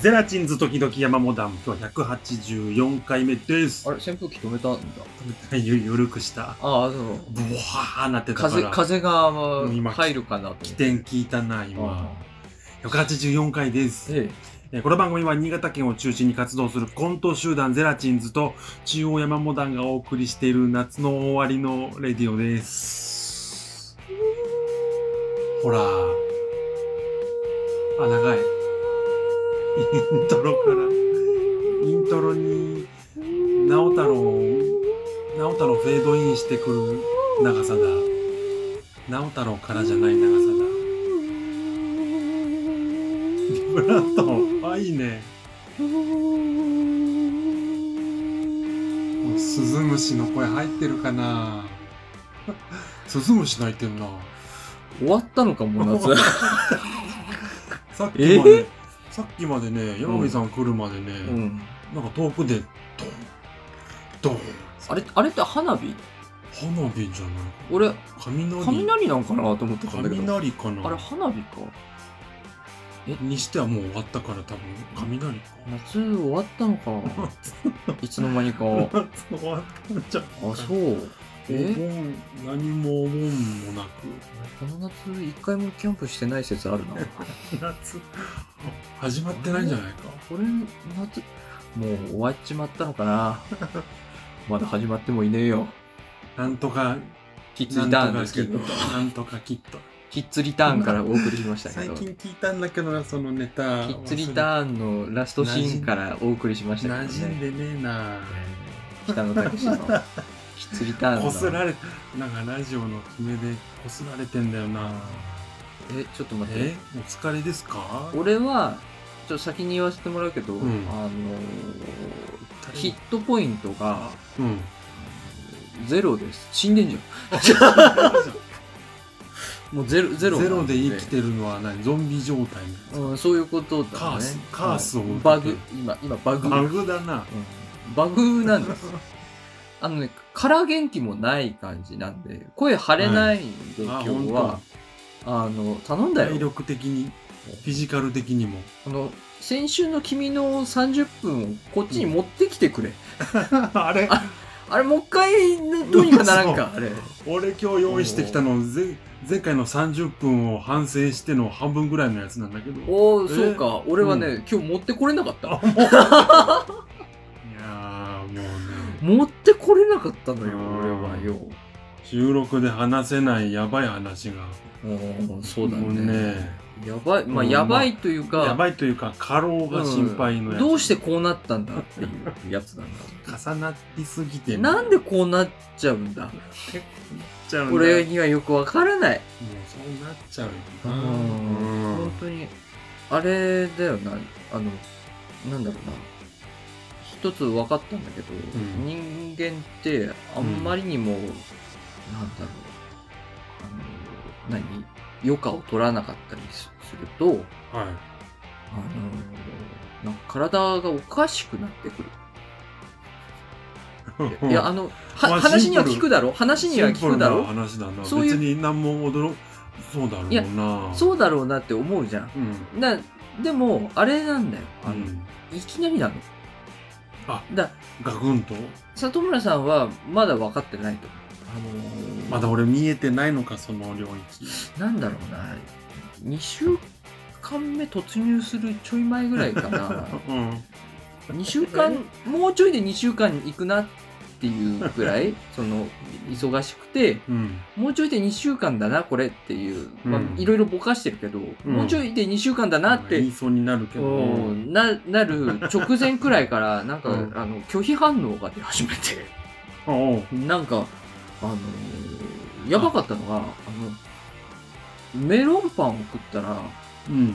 ゼラチンズ時々山モダン、今日は184回目です。あれ扇風機止めたんだ。ゆゆるくした。ああ、そう。ブワーなってたから。風、風が入るかなと。起点聞いたな、今。184回です。ええーこの番組は新潟県を中心に活動するコント集団ゼラチンズと中央山モダンがお送りしている夏の終わりのレディオです。ほら。あ、長い。イントロから、イントロに、直太朗、直太朗フェードインしてくる長さだ。直太朗からじゃない長さだ。ビブラート、あ、いいね。スズムシの声入ってるかなスズムシ鳴いてんな。終わったのかも、夏。さっきまで、さっきまでね、山美さん来るまでね、うん。なんか遠くで、ドン、ドン、あれ、あれって花火？花火じゃない俺、雷？雷なんかなと思ってたんだけど。雷かな？あれ、花火か。にしてはもう終わったから多分、雷か。夏終わったのか。いつの間にか。あ、夏終わったんじゃん。そう。おえ？盆、何もお盆もなく。この夏一回もキャンプしてない説あるな。夏、始まってないんじゃないか。これ、夏、もう終わっちまったのかな。まだ始まってもいねえよ。なんとか、キッズリターンですけど。なんとかきっと。キッズリターンからお送りしましたけ最ど。近聞いたんだけどな、そのネタ。キッズリターンのラストシーンからお送りしましたけど馴染んね。でねえな。北野武の キッズリターンの。こすられ、なんかラジオの決めでこすられてんだよな。え、ちょっと待っえて。お疲れですか？俺は、ちょっと先に言わせてもらうけど、んあのーヒットポイントがうん。ゼロです。死んでんじゃん。もうゼロ、ゼゼロ。ロで生きてるのは何？ゾンビ状態うん、そういうことだね。カースカースを受けてバグ、今、今バグ。バグだな。うんバグなんです。あのね、空元気もない感じなんで、声張れないんで、あ、今日本は。あの、頼ん当。だよ。体力的に、フィジカル的にも。あの、先週の君の30分をこっちに持ってきてくれ。あれ？ああれ、もう一回、どうにかならんか、あれ。俺今日用意してきたの、ぜ前回の30分を反省しての半分ぐらいのやつなんだけど。いおお、えそうか。俺はね、う今日持ってこれなかった。持ってこれなかったのよ、うん俺はよ。収録で話せないやばい話が。うんそうだもうね。ねやばい、まあ、うんやばいというか、やばいというか、過労が心配のやつ。うんどうしてこうなったんだっていうやつなんだ。重なりすぎてなんでこうなっちゃうんだ？ちゃうんだ俺にはよくわからない。もうそうなっちゃうような。うん本当に、あれだよな、あの、なんだろうな。一つ分かったんだけど、ん人間ってあんまりにも、なんだろう、あの、何余暇を取らなかったりすると、はい。あの、なんか体がおかしくなってくる。いや、あの、はまあ話にはシンプル聞くだろ話には聞くだシンプルろな話だな。そういう別に何も驚そうだろうな。いやそうだろうなって思うじゃん。うん。なでも、あれなんだよ。あの、うんいきなりなの。あだガクンと？里村さんはまだ分かってないと。あのーまだ俺見えてないのか、その領域。なんだろうな。2週間目突入するちょい前ぐらいかな。うん。2週間、もうちょいで2週間行くなっていうぐらい、その、忙しくて、うん。もうちょいで2週間だな、これっていう、まあうんいろいろぼかしてるけど、もうちょいで2週間だなって言いそうになるけど。うんななる直前くらいから なんか、うん。あの拒否反応が出始めて。なんかあのーやばかったのがあのメロンパンを食ったら、あのうん。ー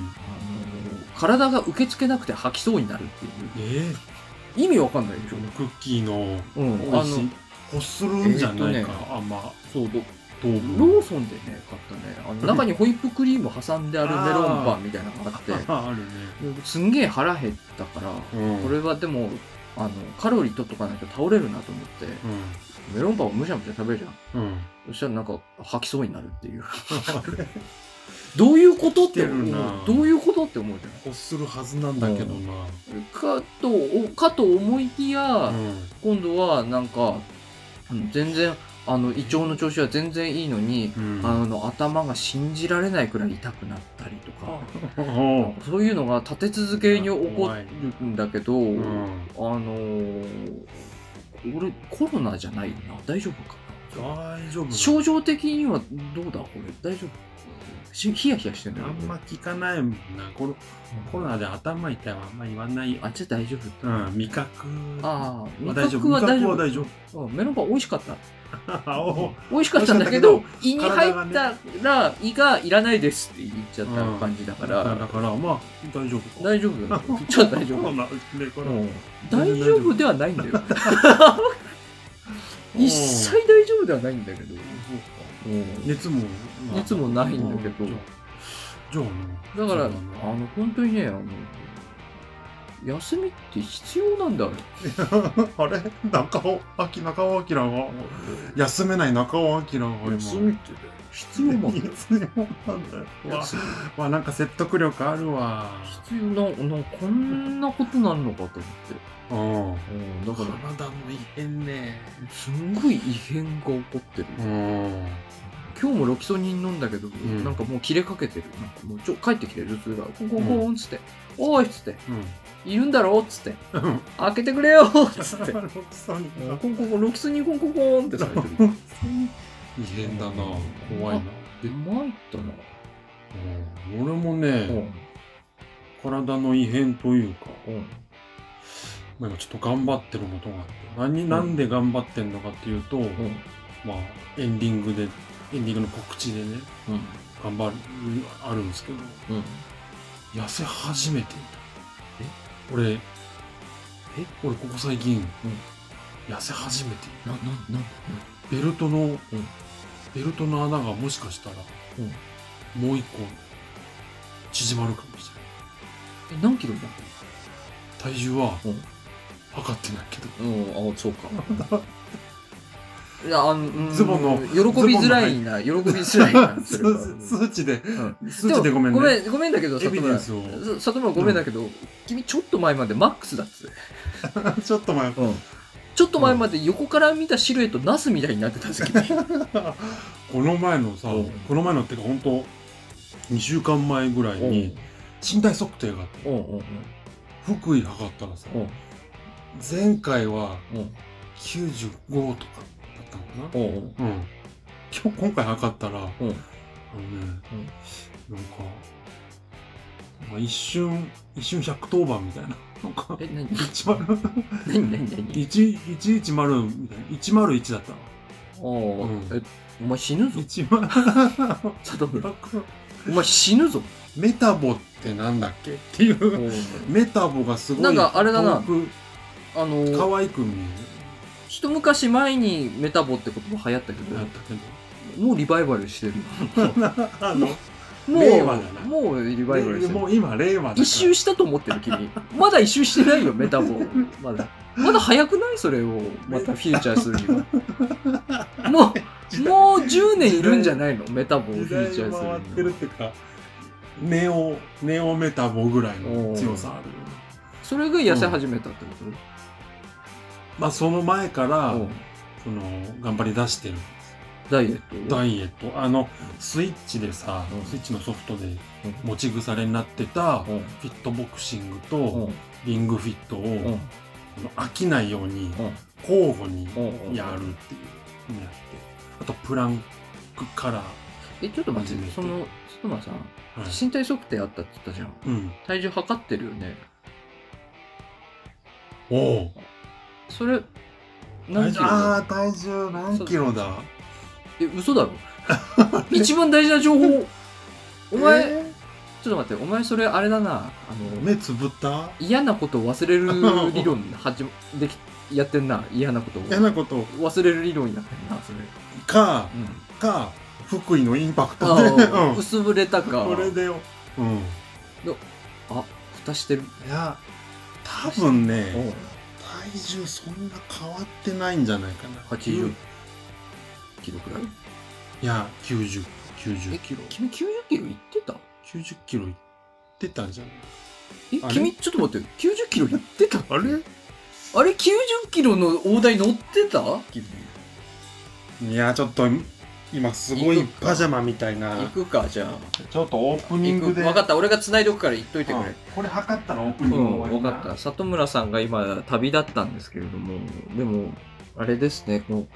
体が受け付けなくて吐きそうになるっていう。え意味わかんないでしそのクッキーのょ、うん、美味しい。欲するんじゃないかえーと、あんま。そうど糖ロ分。ーソンでね買ったねあの中にホイップクリーム挟んであるメロンパンみたいなのがあって あるね。すんげえ腹減ったから、うんこれはでもあのカロリー取っとかないと倒れるなと思ってメロンパンをむしゃむしゃ食べるじゃんうん。うん。そしたらなんか吐きそうになるっていう どういうことって思う。どういうことって思うじゃ欲するはずなんだけどな。んかとおかと思いきや、うん。今度はなんかうん全然あの胃腸の調子は全然いいのに、うん。あの頭が信じられないくらい痛くなったりとか、そういうのが立て続けに起こるんだけど、うん。あのー俺コロナじゃないよな。大丈夫かな？大丈夫。だ症状的にはどうだ？これ。大丈夫？しヒヤヒヤしてんだよあんま聞かないもんな。コロコロナで頭痛いはあんま言わないよ。あじゃあ大丈夫。うん、味覚。ああ味は大丈夫。覚は大丈夫。味覚は大丈うん。メロンパン美味しかった。美味しかったんだけど美胃に入ったら胃がいらないですって言っちゃった感じだから、だから、まあ、大丈夫。か。大丈夫。じゃあ大丈夫大丈夫ではないんだよ一切大丈夫ではないんだけど。うん熱も、まあ熱もないんだけど。うん。じゃあだから、あの、本当にね、あの、休みって必要なんだ。よ。あれ？中尾明中尾明が休めない中尾明が今。休みって必要なんだよ。必要なんだよ。わなんか説得力あるわ。必要な、なこんなことなるのかと思って。うん。うん、だから、体の異変ね。すんごい異変が起こってる。うん今日もロキソニン飲んだけど、んなんかもう切れかけてる。なんかもうちょ帰ってきて頭痛が。コンコンコンっつって、おいっつって、いるんだろっつって、うん開けてくれよっつって。ロキソニンがコンコンコン、ロキソニンコンコンコンってされてる。異変だな怖いなえ、参ったな。うん俺もうねん。体の異変というかうん。まあ今ちょっと頑張ってることがあって何なんで頑張ってんのかっていうと、うん。まあエンディングでエンディングの告知でねうん。頑張るあるんですけどうん。痩せ始めていた。俺え？俺ここ最近、痩せ始めてな、な、なんベルトの、ベルトの穴がもしかしたら、もう一個縮まるかもしれない。え、何キロだ？体重は、うん。測ってないけど。うん、あ、そうか。いや、あの、うんズボンの喜びづらいな、喜びづらいな、それは。数 数値で。うん。数値でごめんね。ごめん、ごめんだけど、里村。里村ごめんだけど、君ちょっと前までマックスだっつ。ちょっと前。うん。ちょっと前まで横から見たシルエットナスみたいになってた時に。この前のさ、うん。この前のっていうか本当2週間前ぐらいに身体測定があって。うんうんうん。福井測ったらさうん。前回はうん。95とか。だったのかな。う。ん。今日今回測ったらあのね、うんなんか、まあ、一瞬一瞬110番みたいな。なんかえ、何？10何？何？何？1 110みたいな。101だったわおう。ん。え、お前死ぬぞ。1万。里村。お前死ぬぞ。メタボってなんだっけっていう。メタボがすごいなんかあれだな。遠くあの、可愛く見一昔前にメタボって言葉流行ったけえるやっど、たけどもうリバイバルしてる。あのもう、令和だなもうリバイバルしてる。もう今令和だから一周したと思ってる君。まだ一周してないよ、メタボ。まだ。まだ早くない？それを、またフィーチャーするには。もう、もう10年いるんじゃないの？メタボをフ時代ィーチャーす回ってるるには。っていうかネオネオメタボぐらいの強さあるそれが痩せ始めたってこと？まあその前からうん。その頑張り出してる。ダイエットダイエット。あのスイッチでさうん。スイッチのソフトでうん。持ち腐れになってたうん。フィットボクシングうとん。リングフィットうん。を飽きないようにうん。交互にうんやるっていうのやって。あとプランクからえ、ちょっと待って、初めて。その、つまさん、はい。身体測定あったって言ったじゃん。うん。体重測ってるよね。おおそれ、体何キロああ体重何キロだ？え、嘘だろ？一番大事な情報。お前、えちょっと待って、お前それあれだな。あの、ー目つぶった？嫌なことを忘れる 理論はじでき、やってんな。嫌なことを。嫌なこと？忘れる理論やってんな、それ。かうん。か福井のインパクトで、うん、薄ぶれたか。これでよ、うん、あ、蓋してる。いや多分ね重そんな変わってないんじゃないかな。80キロくらい？いや90 90キロ？君90キロ行ってた？90キロ行ってたんじゃないえ君ちょっと待って。90キロ行ってた あれ？あれ？90キロの大台乗ってた？君いや、ちょっと、今すごいパジャマみたいな。行くかじゃあちょっとオープニングで。分かった俺が繋いでおくから言っといてくれうんこれ測ったらオープニンうん、グ終わりな分かった。里村さんが今旅立ったんですけれども、でも、あれですね、この、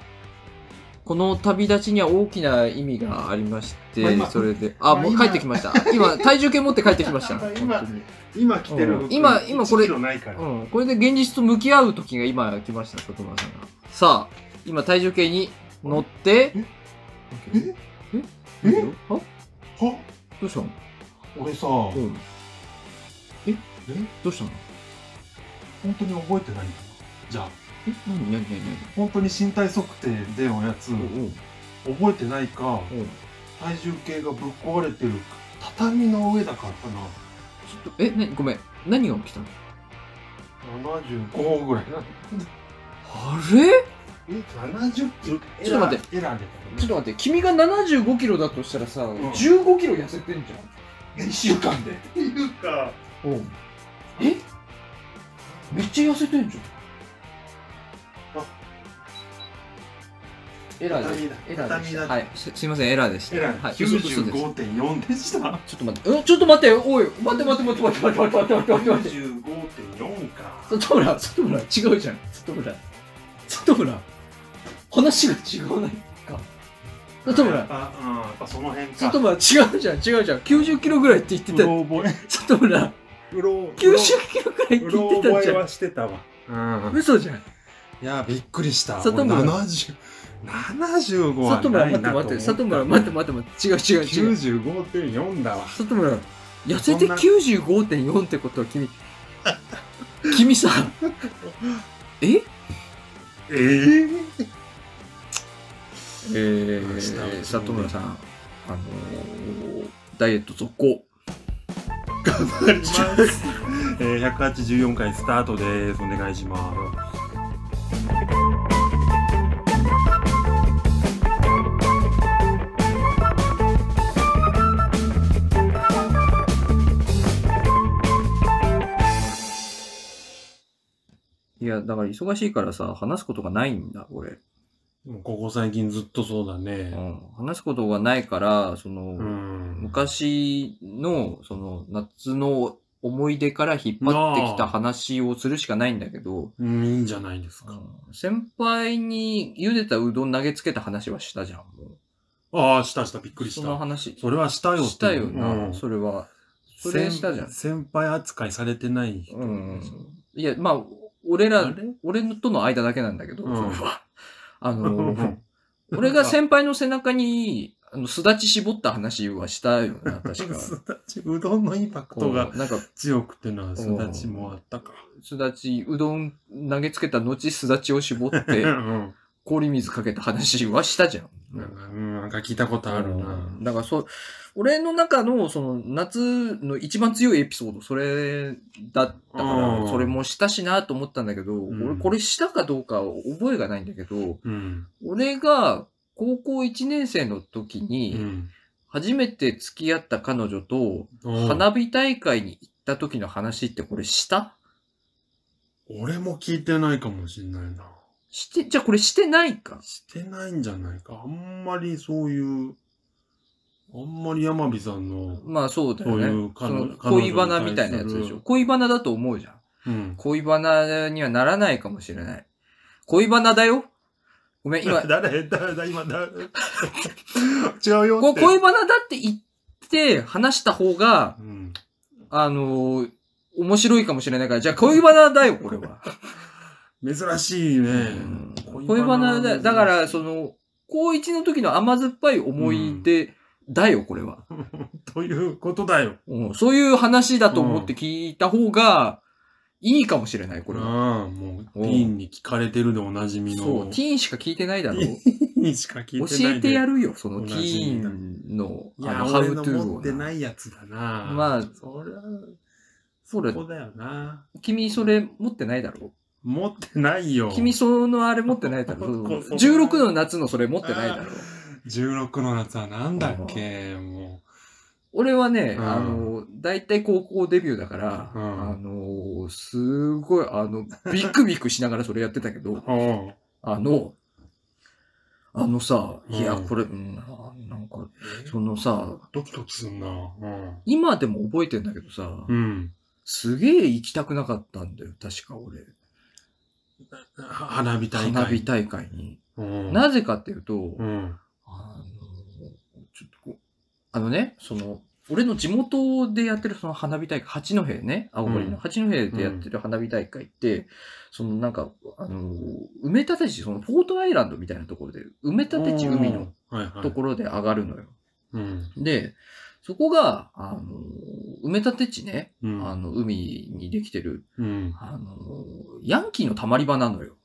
この旅立ちには大きな意味がありまして、まあ今それで、あ、まあもう帰ってきました。今、体重計持って帰ってきました。本今今来てるうん今今これ1キロないから。うん、これで現実と向き合う時が今来ました、里村さんが。さあ、今体重計に乗って、え？え？え？えあは？どうしたの？俺さ、うん。え？え？どうしたの？本当に覚えてないんだな。じゃあ、え？何？何？何？本当に身体測定でのやつ、覚えてないか、うん。体重計がぶっ壊れてる畳の上だからかな。ちょっと、え、なごめん。何が起きたの？75ぐらいな。あれ？え、70キロちょっと待ってエラーでちょっと待って、君が75キロだとしたらさ、ん15キロ痩せてんじゃん。1週間で。っていうか、うん。え？めっちゃ痩せてんじゃん。あエラーでエラーでした。はいす、すいません、エラーでした。エラーはい、嘘です。嘘です。95.4でした。ちょっと待って、うん？ちょっと待って、おい、待って待って待って待って待って待って待って待って待って。95.4か。里村、里村、違うじゃん。里村。里村。話が違うないか。里村、あ、うん、やっぱその辺か。違うじゃん、違うじゃん。90キロぐらいって言ってた。うろ覚え。里村、うろ、90キロぐらいってう言ってたじゃん。はしてたわ。うん。嘘じゃん。いや、びっくりした。里村俺70、75は里村、ないな待って待って、と思里村、待って待って待って、違う違う違う。95.4だわ。里村、痩せてそんな95.4ってことは君、君さ、え？えええー、里村さん、あのー、ダイエット続行。頑張ります。えー、184回スタートです。お願いします。いや、だから忙しいからさ、話すことがないんだ、俺。もうここ最近ずっとそうだうね。ん。話すことがないから、その、うん。昔の、その、夏の思い出から引っ張ってきた話をするしかないんだけど、うん、いいんじゃないですか。うん先輩に茹でたうどん投げつけた話はしたじゃん、もああ、したした、びっくう。りしそのた。話。それはしたよってしたよな、うんそれは。それしたじゃん先先輩扱いされてない人。うん。いや、まあ、俺ら俺との間だけなんだけど、うんそれは。あの、俺が先輩の背中に、あの、すだち絞った話はしたよな、確か。すだち、うどんのインパクトがなんか、強くてな、すだちもあったか。すだち、うどん投げつけた後、すだちを絞っうて、ん。氷水かけた話はしたじゃん。なんか、うん、なんか聞いたことあるな。うんだからそう、俺の中のその夏の一番強いエピソード、それだったから、うんそれもしたしなと思ったんだけど、ん俺これしたかどうか覚えがないんだけど、うん。俺が高校1年生の時うに、ん。初めて付き合った彼女とうん花火大会に行った時の話ってこれした？俺も聞いてないかもしんないな。して、じゃあこれしてないかしてないんじゃないか。あんまりそういう、あんまり山火さんの、まあそうだよね。そういう恋バナみたいなやつでしょ。恋バナだと思うじゃん。うん。恋バナにはならないかもしれない。恋バナだよ。ごめん、今、誰？誰？だ今誰 違うよ。恋バナだって言って話した方が、うん。あのー面白いかもしれないから、じゃあ恋バナだよ、これは。珍しいねうん。恋バナだよ。だか、ら、その、高一の時の甘酸っぱい思い出だよ、これは。ということだよ。うんそういう話だと思って聞いた方がいいかもしれない、これは。ああ、もう、ティーンに聞かれてるでおなじみの。そう、ティーンしか聞いてないだろう。ティーンにしか聞いてないで。教えてやるよ、そのおティーンの、あの、ハウトゥーを持ってなな。いやつだな。まあそりゃ、それそ、こだよな。君それ持ってないだろ持ってないよ。君そのあれ持ってないだろここ16の夏のそれ持ってないだろ16の夏はなんだっけも俺はね、うんあの、大体高校デビューだから、うんあの、すごい、あの、ビクビクしながらそれやってたけど、う。うん。あの、あのさ、いや、うんこれ、うん、ななんか、そのさ、ドキドキすんな。今でも覚えてんだけどさ、うん。うん。すげえ行きたくなかったんだよ、確か俺。は花火大会。花火大会に。うん。なぜかっていうと、うん。あの、ちょっとこう、あのね、その、俺の地元でやってるその花火大会、八戸ね、青森うんの八戸でやってる花火大会って、そのなんか、あの、埋め立て地、そのポートアイランドみたいなところで、埋め立て地海のはいはい。ところで上がるのよ。うん。で、そこが、あの、埋め立て地ね、うん。あの、海にできてる、うん。あの、ヤンキーのたまり場なのよ。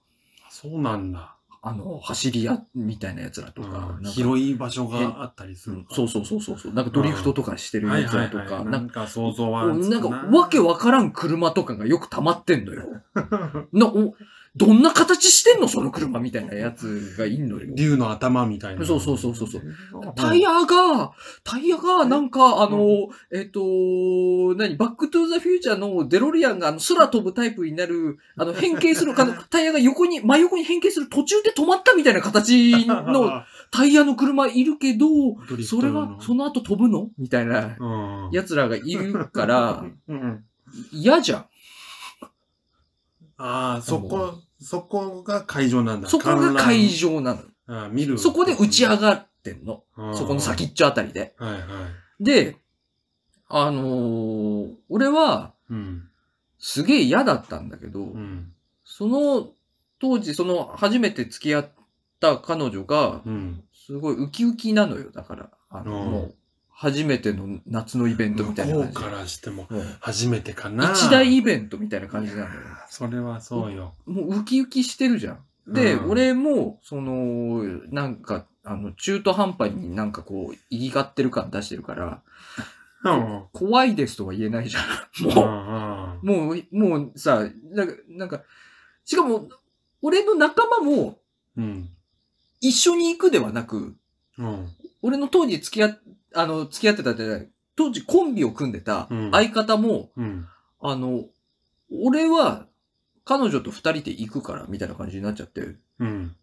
そうなんだ。あの、走り屋みたいな奴らとか。なんか広い場所があったりするうん。そうそうそうそうそう。なんかドリフトとかしてるはいやつらとか、はいはい。ななんんか想像はなんかわけわからん車とかがよく溜まってんのよ。な、お、どんな形してんの？その車みたいなやつがいんのよ。竜の頭みたいな。そうそうそうそう。タイヤが、タイヤが、なんか、あの、えっ、と、何、バックトゥーザフューチャーのデロリアンが、あの、空飛ぶタイプになる、あの、変形する、あの、タイヤが横に、真横に変形する途中で止まったみたいな形の タイヤの車いるけど、それは、その後飛ぶの？みたいなうん。奴らがいるから、うん。嫌じゃん。ああ、そこ、そこが会場なんだ。そこが会場。場なの。ああ見る。そこで打ち上がってんの。うんそこの先っちょあたりで。はいはい。で、あのー俺は、うん。すげえ嫌だったんだけど、うん。その、当時、その、初めて付き合った彼女が、うん。すごいウキウキなのよ。だから、あの、初めての夏のイベントみたいな感じ。向こうからしても、もう初めてかな。一大イベントみたいな感じなのよ。それはそうよ。もうウキウキしてるじゃん。で、うん俺も、その、なんか、あの、中途半端になんかこう、言いがってる感出してるから、うん。怖いですとは言えないじゃん。うもんう、もう、もうさ、なんか、なんか、しかも、俺の仲間もうん。一緒に行くではなく、うん。俺の当時付き合っ、あの、付き合ってたじゃない、当時コンビを組んでたうん相方も、うん。あの、俺は彼女と二人で行くから、みたいな感じになっちゃって、うん。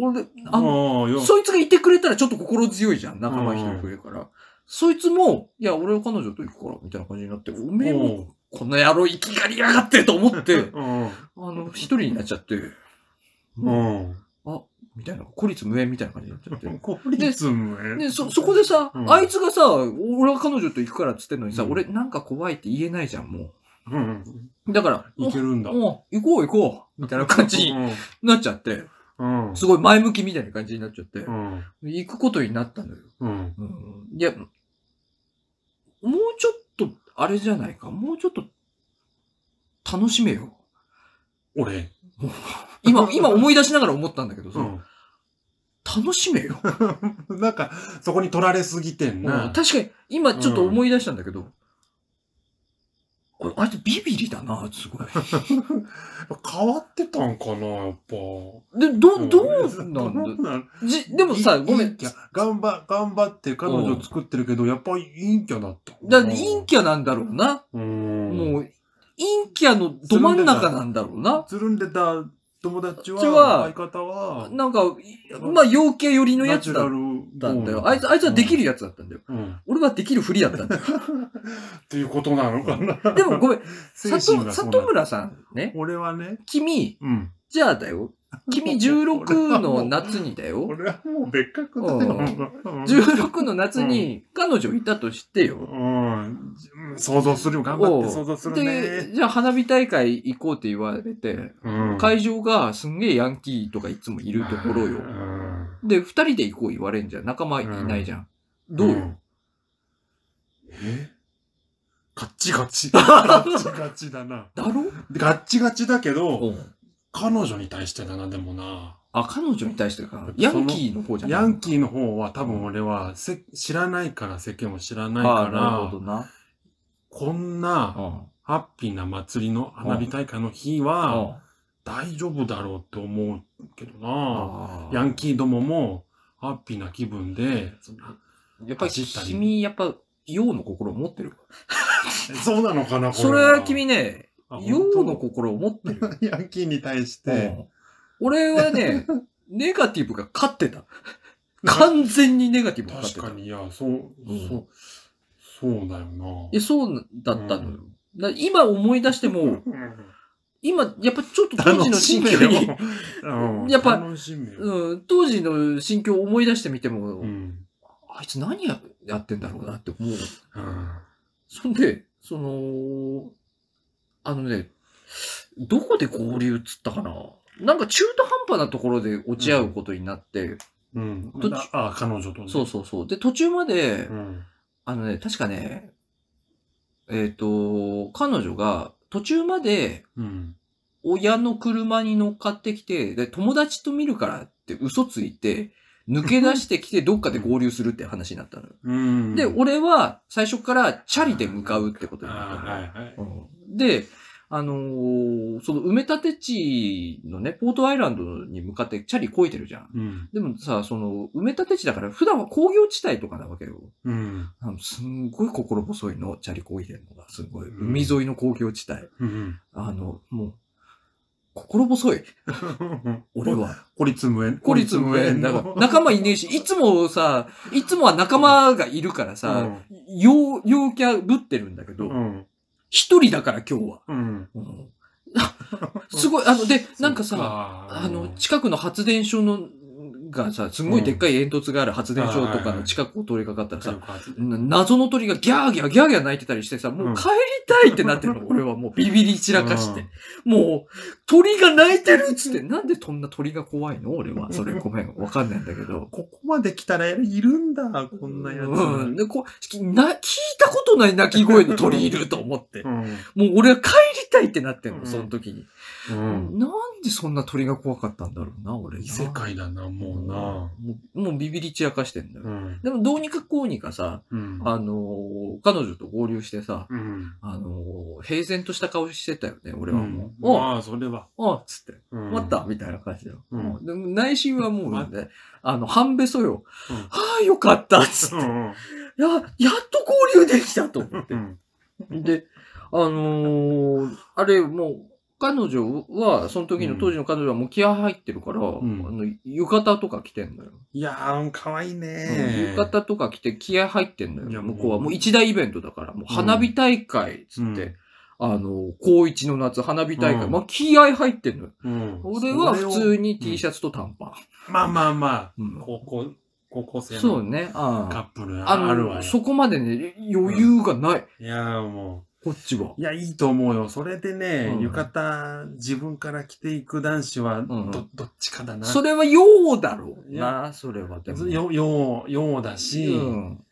俺、あの。そいつがいてくれたらちょっと心強いじゃん。仲間一人くれるから。そいつも、いや、俺は彼女と行くから、みたいな感じになって、おめえも、この野郎生きがりやがってと思って、うん。あの、一人になっちゃって、うん。みたいな、孤立無縁みたいな感じになっちゃって。効率無縁で、そ、そこでさ、うんあいつがさ、俺は彼女と行くからっつってんのにさ、うん俺なんか怖いって言えないじゃん、もうん。う。だから、いけるんだ。もう、行こう行こうみたいな感じになっちゃって、うん。うん。すごい前向きみたいな感じになっちゃってう、ん。行くことになったのよ。うん。うんいや、もうちょっと、あれじゃないか。もうちょっと、楽しめよ。俺。今、今思い出しながら思ったんだけどさ、うん。楽しめよ。なんか、そこに取られすぎてんうんな。確かに、今ちょっと思い出したんだけど、これあいつビビリだな、すごい。変わってたんかな、やっぱ。で、ど、どうなんだ？だじ、でもさ、ごめん。頑張、頑張って彼女作ってるけど、やっぱり陰キャだった。だ陰キャなんだろうな。うん。もう、陰キャのど真ん中なんだろうな。つるんでた友達は、相方は、なんか、いまあ、陽キャ寄りのやつだったんだよ。あいつ、あいつはできるやつだったんだよ。うん。俺はできるふりだったんだよ。っていうことなのかな。でもごめん、里村さんね、俺はね、君、うん。じゃあだよ。君16の夏にだよ。俺はもう別格だよ。うん16の夏に彼女いたとしてよ。うん。想像するよ。頑張って想像するで、ね。じゃあ花火大会行こうって言われて、うん会場がすんげえヤンキーとかいつもいるところよ。うんで、二人で行こう言われんじゃん。仲間いないじゃん。どう？よ、んえ？ガッチガチ。ガッチガチだな。だろ？ガッチガチだけど、うん。彼女に対してだな、でもな。あ、彼女に対してか。ヤンキーの方じゃないヤンキーの方は多分俺はせ知らないから、世間を知らないああ、なるからほ、どな。こんなうん。ハッピーな祭りの花火大会の日うはん大丈夫だろうって思うけどな。ヤンキーどもも、ハッピーな気分で、やっぱり走ったり君、やっぱ、陽の心を持ってる。そうなのかなこそれは君ね、あ陽の心を持ってる。ヤンキーに対しうて、ん俺はね、ネガティブが勝ってた。完全にネガティブが勝ってた。確かに、いや、そう、うんそう、そうだよな。え、そうだったのよ。だ今思い出しても、今、やっぱちょっと当時の心境に、うんやっぱ。うん、当時の心境を思い出してみても、うん。あいつ何ややってんだろうなって思う。うん。そんで、その、あのね、どこで合流っつったかな？なんか中途半端なところで落ち合うことになって、うん。どっちあ、彼女とね。そうそうそう。で、途中まで、うん。あのね、確かね、えっ、と、彼女が途中までうん。親の車に乗っかってきて、で、友達と見るからって嘘ついて、抜け出してきてどっかで合流するって話になったのよ。うん。で、俺は最初からチャリで向かうってことになあったのよ。はいはい。うんで、あのーその埋め立て地のね、ポートアイランドに向かってチャリこいてるじゃん。うん。でもさ、その埋め立て地だから普段は工業地帯とかなわけよ。うん。すんごい心細いの、チャリこいでるのが。すごい。うん海沿いの工業地帯。うん。あの、もう、心細い。俺は。孤立無縁。孤立無縁。だから、仲間いねえし、いつもさ、いつもは仲間がいるからさ、陽、陽キャぶってるんだけど、うん。一人だから今日は。うん。うん すごい、あの、で、なんかさ、さあの、近くの発電所の、がさ、すごいでっかい煙突がある発電所とかの近くを通りかかったらさ、な謎の鳥がギャーギャーギャーギャー鳴いてたりしてさ、もう帰りたいってなってるの、俺はもうビビり散らかして。もう、鳥が鳴いてるっつって、なんでそんな鳥が怖いの？俺は。それごめん、わかんないんだけど。ここまで来たらいるんだ、こんなやつ。うん。で、こう、な、聞いたことない鳴き声の鳥いると思って。うん。もう俺は帰りたいってなってんの、うんその時に。うん。なんでそんな鳥が怖かったんだろうな、俺な。異世界だな、もうな。もうもうビビり散らかしてんだよ。うん。でもどうにかこうにかさ、うん。あのー彼女と合流してさ、うん。あのー平然とした顔してたよね、俺はもう。うんおまあ、それは。おつって、終終わったみたいな感じだよ。うんうんでも内心はもうまね、あの、半べそよ。うんはあ、よかったっつって。うん。や、やっと合流できたと思ってう。ん。で、あのーあれ、もう、彼女は、その時の当時の彼女はもう気合入ってるから、んあの浴衣とか着てんのよ。いやー、かわいいね。浴衣とか着て気合入ってんのよ。いや向こうはもう一大イベントだから、もう花火大会つって、うんあの、高一の夏花火大会、うんまあ気合入ってんのよ。うん。俺は普通に T ャシャツと短パン。ツ。まあまあまあ、うん高校、高校生のそうね。あカップルあの、あるわよ。そこまでね、余裕がない。いやーもこっちはう。。いや、いいと思うよ。それでね、うん浴衣自分から着ていく男子は、んど、どっちかだな。それは陽だろういな、それはでも。よ、よう、ようだし、うん。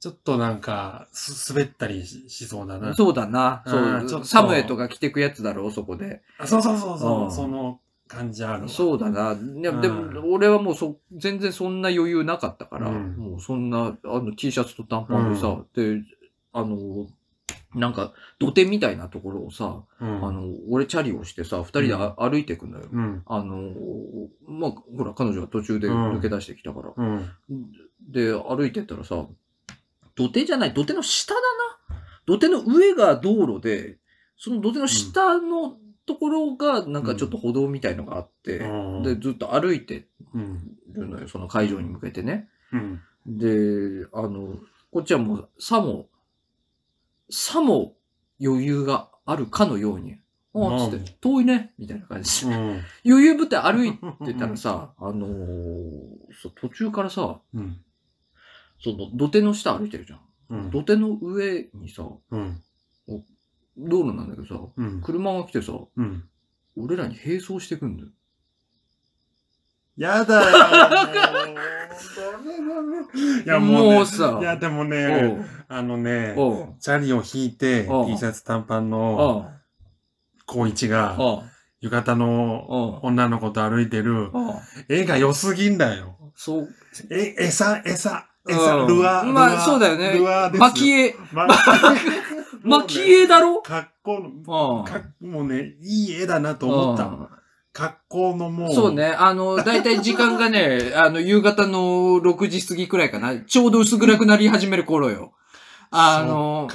ちょっとなんか、す、滑ったりししそうだな。そうだな。ちょっとサムエとか着てくやつだろう、そこで。あそうそうそうそう、うんその感じあるわ。そうだな。いや、でうんも、俺はもうそ、全然そんな余裕なかったから、うんもうそんな、あの、T シャツと短パンでさ、で、あの、なんか、土手みたいなところをさ、うん。あの、俺チャリをしてさ、二人であ歩いてくのよ。うん。あの、まあ、ほら、彼女は途中で抜け出してきたから。うん。で、歩いてったらさ、土手じゃない、土手の下だな。土手の上が道路で、その土手の下のところが、なんかちょっと歩道みたいのがあって、うんで、ずっと歩いてうん。るのよ、その会場に向けてね。うん。で、あの、こっちはもう、さも、さも余裕があるかのように、ああ、つって、遠いね、みたいな感じで。うん。余裕ぶって歩いてたらさ、あのーそう途中からさ、うん。その土手の下歩いてるじゃん。うん。土手の上にさ、うん。道路なんだけどさ、うん。車が来てさ、うん。俺らに並走してくんだよ。やだよ。いや、もう、ね。もうさいや、でもおね、うあのね、チャリを引いて、T シャツ短パンのあ高一が、あ、浴衣のあ女の子と歩いてる、絵が良すぎんだよ。そう。え、餌、餌、餌、うんルアー。まあそうだよねルアーですよ。巻き絵。ま 巻き絵だろ？格好の、あかもうね、いい絵だなと思った。あ格好のもう。そう。ね。あの、だいたい時間がね、あの、夕方の6時過ぎくらいかな。ちょうど薄暗くなり始める頃よ。あの。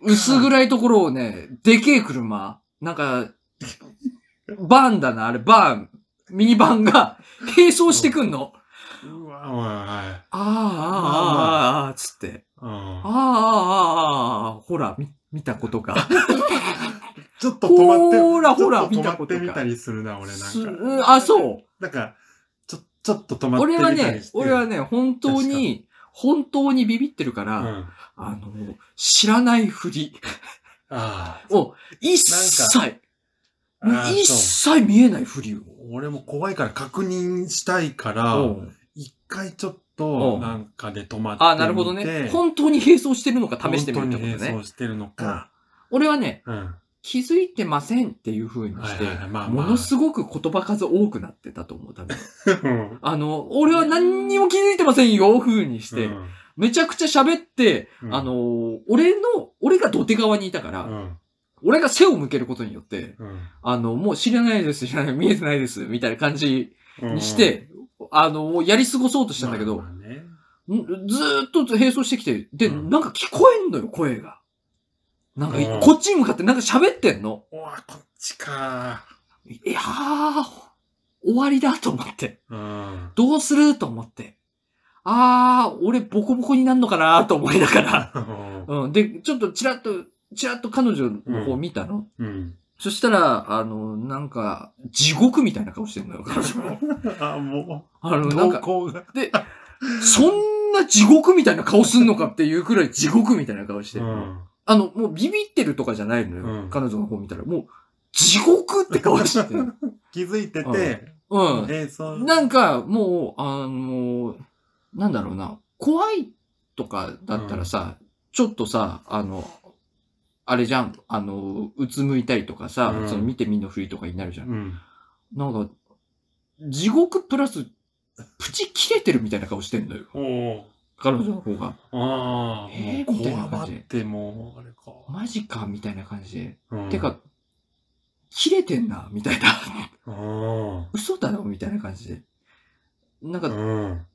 薄暗いところをね、でけえ車、なんか、バーンだな、あれ、バーン、ミニバンが、並走してくんの。うわ、おい、はい。ああ、ああ、ああ、ああ、つって。うんああ、ああ、ああ、ほら、み、見たことか。ちょっと止まって、ほらほら見たことかってみたりするな、俺すなんか。うんあ、そう。なんか、ちょ、ちょっと止まって俺みたりはね。俺はね、本当に、本当にビビってるから、うん。あの、知らないふりあを、一切、一切見えないふりを。俺も怖いから確認したいから、うん一回ちょっうと、んなんかで止まって。あ、なるほどね。本当に並走してるのか試してみるってこと本当に並ね。走してるのか。俺はね、うん。気づいてませんっていう風にしてものすごく言葉数多くなってたと思う、多分。うん あの、俺は何にも気づいてませんよ、風にして。うんめちゃくちゃ喋って、うんあの、俺の、俺が土手側にいたから、うん。俺が背を向けることによって、うんあの、もう知らないです、知らない、見えてないです、みたいな感じうん。にして、あの、やり過ごそうとしたんだけど、まあまあねんずーっと並走してきて、で、うんなんか聞こえんのよ、声が。なんか、うんこっちに向かってなんか喋ってんの。うわ、こっちか。いやー、終わりだと思って。うん。どうすると思って。あー、俺ボコボコになるのかなと思いながら。うん。で、ちょっとチラッと、チラッと彼女の方見たの。うん。そしたら、あの、なんか、地獄みたいな顔してんのよ、彼女。あ、もあの、う、なんか。で、そんな地獄みたいな顔すんのかっていうくらい地獄みたいな顔してる。うん。あの、もうビビってるとかじゃないのよ。うん彼女の方見たら。もう、地獄って顔してる。気づいてて、うん。え、そう。なんか、もう、あの、なんだろうな、怖いとかだったらさ、ちょっとさ、あの、あれじゃん、あの、うつむいたりとかさ、うんその見て見ぬふりとかになるじゃん。うん。なんか、地獄プラス、プチ切れてるみたいな顔してんのよ。おお。彼女の方が。ああ、えーもうみたいな感ってもう、あれか。マジかみたいな感じで。うんてか、切れてんなみたいな。うん。嘘だよみたいな感じで。なんか、うん。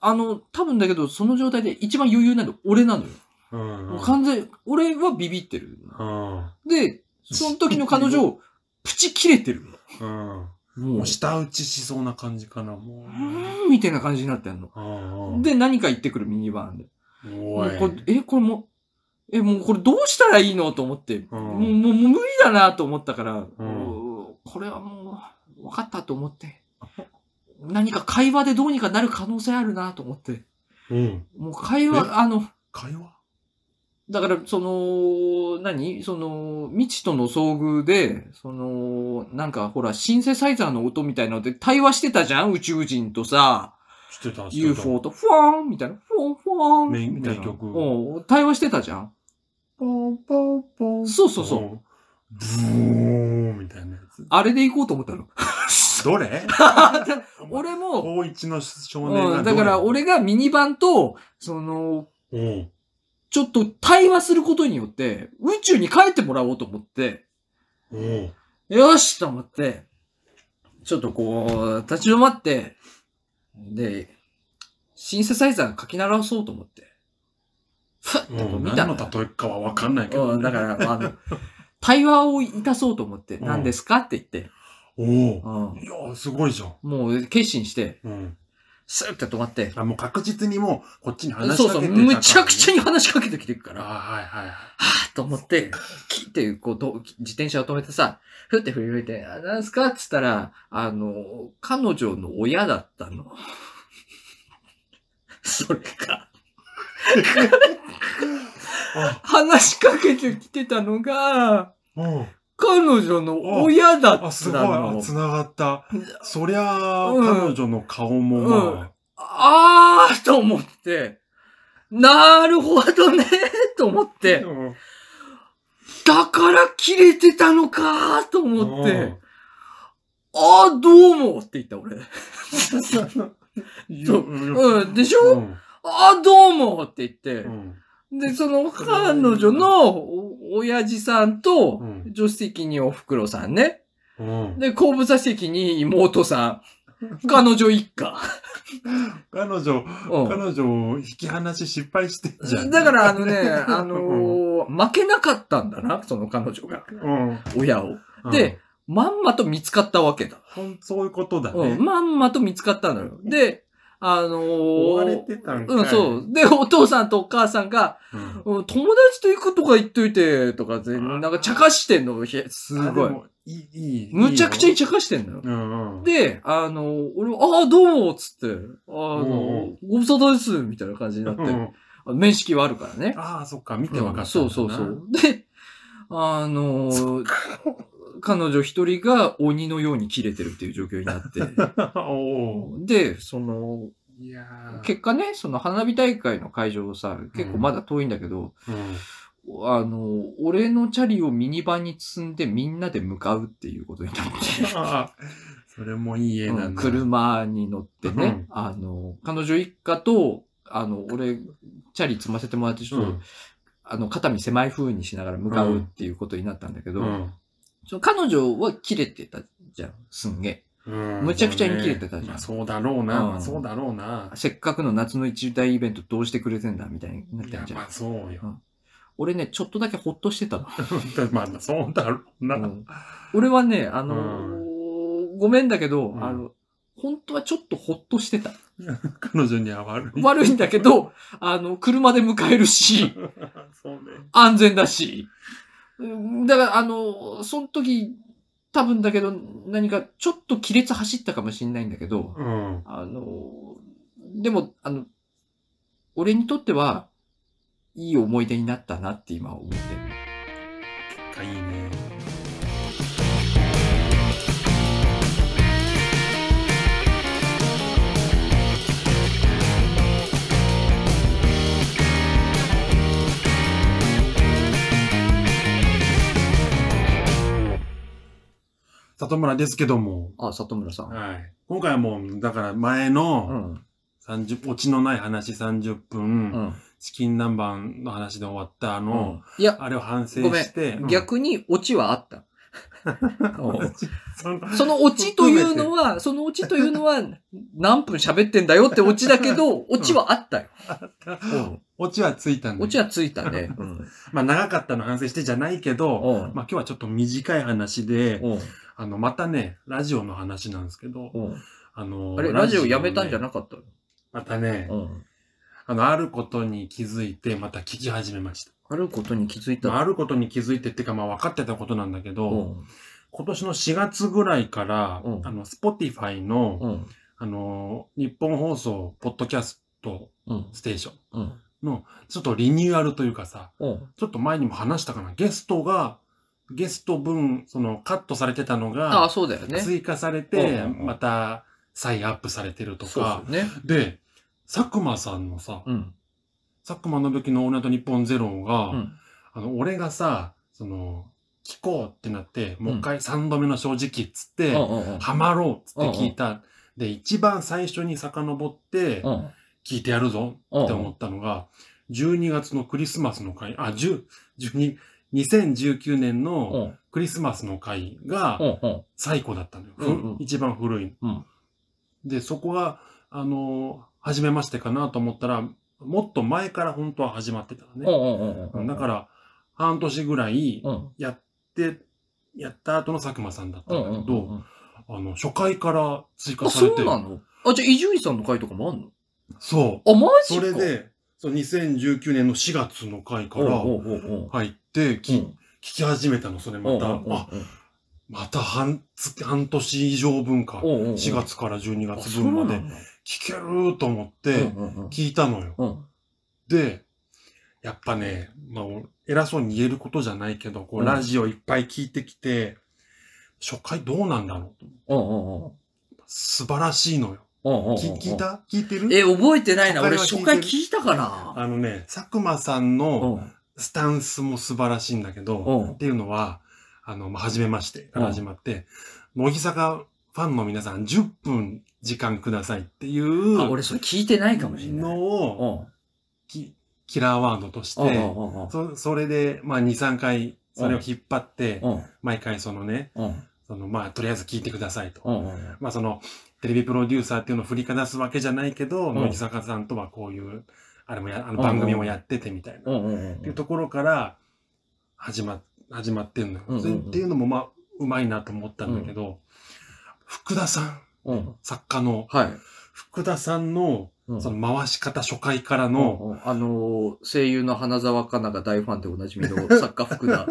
あの、多分だけど、その状態で一番余裕なの俺なのよ。うん。もう完全、俺はビビってる。うん。で、その時の彼女、プチ切れてる。ももうう、舌打ちしそうな感じかな、もうーん、みたいな感じになってんの。で、何か言ってくるミニバーンで。これえ、これも、え、もうこれどうしたらいいのと思って、うんもう、もう無理だなと思ったから、これはもう、分かったと思って、何か会話でどうにかなる可能性あるなと思って、うん。もう会話、え？あの、会話？だから、その、何？その、未知との遭遇で、その、なんかほら、シンセサイザーの音みたいなので対話してたじゃん？宇宙人とさ、してた。UFO と、フォーンみたいな、フォンフォーン名みたいな。名曲うん対話してたじゃんポンポンポン。そうそうそう。ん。ブーンみたいなやつ。あれで行こうと思ったの。どれ？俺も、高一の少年がうん、だから俺がミニバンと、その、うん。ちょっと対話することによって、宇宙に帰ってもらおうと思って、うん。よしと思って、ちょっとこう、立ち止まって、で、シンセサイザー書き直そうと思って。ふっと見たの。何の例えかはわかんないけど、うん、だから、あの、対話をいたそうと思って、うん何ですかって言って、おお。うんいやー、すごいじゃん。もう決心して、うん。スーって止まって、あ、もう確実にもう、こっちに話しそうそう、かけてたからねむちゃくちゃに話しかけてきてるから、あははいはいはい。ぁと思って、キってこうど、自転車を止めてさ、ふって振り向いて、あ、なんすか？っつったら、あの、彼女の親だったの。それが、あ、話しかけてきてたのが、うん。彼女の親だったあ、すごい。の。あ、繋がった。そりゃあ、うん。彼女の顔もまあ。ーと思って、なるほどねと思っあ、て、うん。だから切れてたのかと思って、うん。あーどうもって言った俺。う。うん。でしょ？うん。あーどうもって言って。う、んで、その彼女のお親父さんとうん、助手席にお袋さんね。うん。で、後部座席に妹さん、彼女一家。彼女、うん彼女を引き離し失敗してんじゃん。だから、あのね、あのー負けなかったんだな、その彼女が。うん。親を。うん、で、まんまと見つかったわけだ。そういうことだね。うん、まんまと見つかったのよ。で、あのー追われてたんかい。うん、そう。で、お父さんとお母さんが、うん。うん友達と行くとか言っといて、とかなんか茶化してんの、へすごい。いい、いい。むちゃくちゃいいよ茶化してんのよ。うんうん。で、あの、俺、ああ、どうも、つって、あのうん、ご無沙汰です、みたいな感じになって、うんあ面識はあるからね。ああ、そっか、見て分かったんだな。そうそうそう。で、あのー彼女一人が鬼のように切れてるっていう状況になって。で、その、結果ね、その花火大会の会場さ、結構まだ遠いんだけど、うん。あの、俺のチャリをミニバンに積んでみんなで向かうっていうことになって、それもいい絵なうんんだ。車に乗ってね、うんあの、彼女一家と、あの、俺、チャリ積ませてもらって、ちょっと、うんあの、肩身狭い風にしながら向かうっていうことになったんだけど、うん。その彼女は切れてたじゃん、すんげえ。うんむちゃくちゃに切れてたじゃんまあそうだろうな。うんまあそうだろうな。せっかくの夏の一大イベントどうしてくれてんだみたいになってんじゃんまあ。そうよ。俺ね、ちょっとだけほっとしてたの。まあそうだろうな。うん俺はね、あのーごめんだけど、うんあの、本当はちょっとほっとしてた。彼女には悪い。悪いんだけど、あの、車で迎えるし、そうね。安全だし。うんだから、あの、その時、多分だけど、何かちょっと亀裂走ったかもしれないんだけど、うん。あの、でも、あの、俺にとっては、いい思い出になったなって今思ってる。かいいね。里村ですけども、あ、里村さん。はい。今回はもう、だから前うのん。30、オチのない話30分、うん。チキン南蛮の話で終わったあうの、ん。いや、あれを反省ごめして、ん。逆にオチはあった。うんそのそのオチというのは、そのオチというのは、何分喋ってんだよってオチだけど、オチはあったよ。うんオチはついたんだオチはついたね。うん。まあ長かったの反省してじゃないけど、うんまあ今日はちょっと短い話で、うんあの、またね、ラジオの話なんですけど、うんあの、あれ、ラジオやめたんじゃななかったの？またね、うん。あの、あることに気づいて、また聞き始めました。あることに気づいた？まあ、あることに気づいてっていうか、まあ分かってたことなんだけど、うん。今年の4月ぐらいから、うんあの、Spotify の、うん。あの、日本放送、ポッドキャストうん。ステーションうん。の、ちょっとリニューアルというかさ、うん。ちょっと前にも話したかな、ゲストが、ゲスト分、その、カットされてたのああ、が、そうだよね。追加されうんて、また、再アップされてるとそうか、そうね。で、佐久間さんのさ、うん。佐久間信樹のオールナイトニッポンゼロが、うん。あの、俺がさ、その、聞こうってなって、もう一回三度目の正直っつって、ハマろうっつって聞いた。で、一番最初に遡って、うん。聞いてやるぞって思ったのが、12月のクリスマスの回、あ、10、12、2019年うのん。クリスマスの回が。最古だったのよ。ふうんうん一番古い。うんで、そこが、あの、初めましてかなと思ったら、もっと前から本当は始まってたのね。だから、半年ぐらいうん。やって、やった後の佐久間さんだったうん。だけど、うん。あの、初回から追加あ、されて。そうなの？あ、じゃあ、伊集院さんの回とかもあんの？そう。あ、マジかそれ、で、そう2019年の4月の回から入って、きうん。聞き始めたの、それまた。あ、また半月、半年以上分か。おうおうおう。4月から12あ月分まで聞けると思って聞いたのよ。うん。で、やっぱね、まあ、偉そうに言えることじゃないけど、こううん。ラジオいっぱい聞いてきて、初回どうなんだろう素晴らしいのよ。聞いた？聞いてる？え、覚えてないな。俺、初初回は聞いたかな？あのね、佐久間さんうのん。スタンスも素晴らしいんだけど、うん。っていうのは、あの、まあ、初めましてから始まって、乃木坂ファンの皆さん10分時間くださいっていうあ、俺、それ聞いてないかもしれない。のうを、キラーワードとして、そそれで、まあ、2、3回、それを引っ張って、うん。毎回そのね、うん。そその、まあ、とりあえず聞いてくださいと。まあ、その、テレビプロデューサーっていうのを振りかざすわけじゃないけど、ん乃木坂さんとはこういう、あれもや、あのうん番組もやっててみたいな。うんうんうんっていうところから、始ま、始まってんのよ。うんうんっていうのも、まあ、うまいなと思ったんだけど、福田さん、うん。作家の、はい。福田さんの、うんその回し方初回からうんの、うんあのー、声優の花澤香菜が大ファンでおなじみの 作家福田。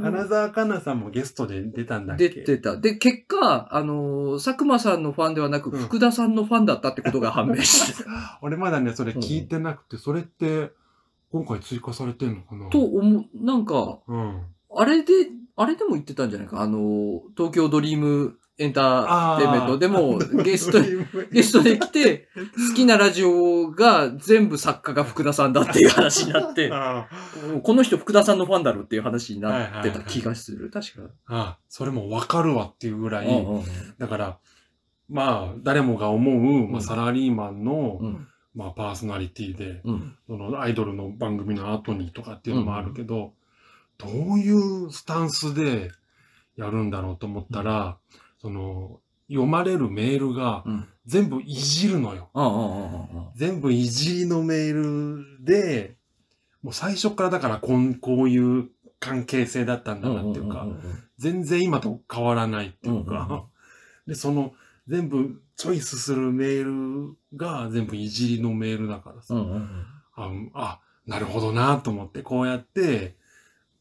花澤香菜さんもゲストで出たんだっけ？出てた。で、結果、あのー佐久間さんのファンではなく、うん福田さんのファンだったってことが判明して。俺まだね、それ聞いてなくて、それって、今回追加されてんのかな？と思う、なんか、うん。あれで、あれでも言ってたんじゃないか。あのー東京ドリームエンターテインメント。でも ゲスト、ゲストで来て、好きなラジオが全部作家が福田さんだっていう話になって、あこの人福田さんのファンだろっていう話になってた気がする。確か。あ、それもわかるわっていうぐらい、うんうんだから、まあ、誰もが思う、まあ、うんサラリーマンの、うん。まあ、パーソナリティで、うん。そのアイドルの番組の後にとかっていうのもあるけど、どういうスタンスでやるんだろうと思ったら、その、読まれるメールがうん。全部いじるのよ。全部いじりのメールで、もう最初からだからこんこういう関係性だったんだなっていうか、全然今と変わらないっていうか、で、その全部チョイスするメールが全部いじりのメールだからさ、ああ、なるほどなと思って、こうやって、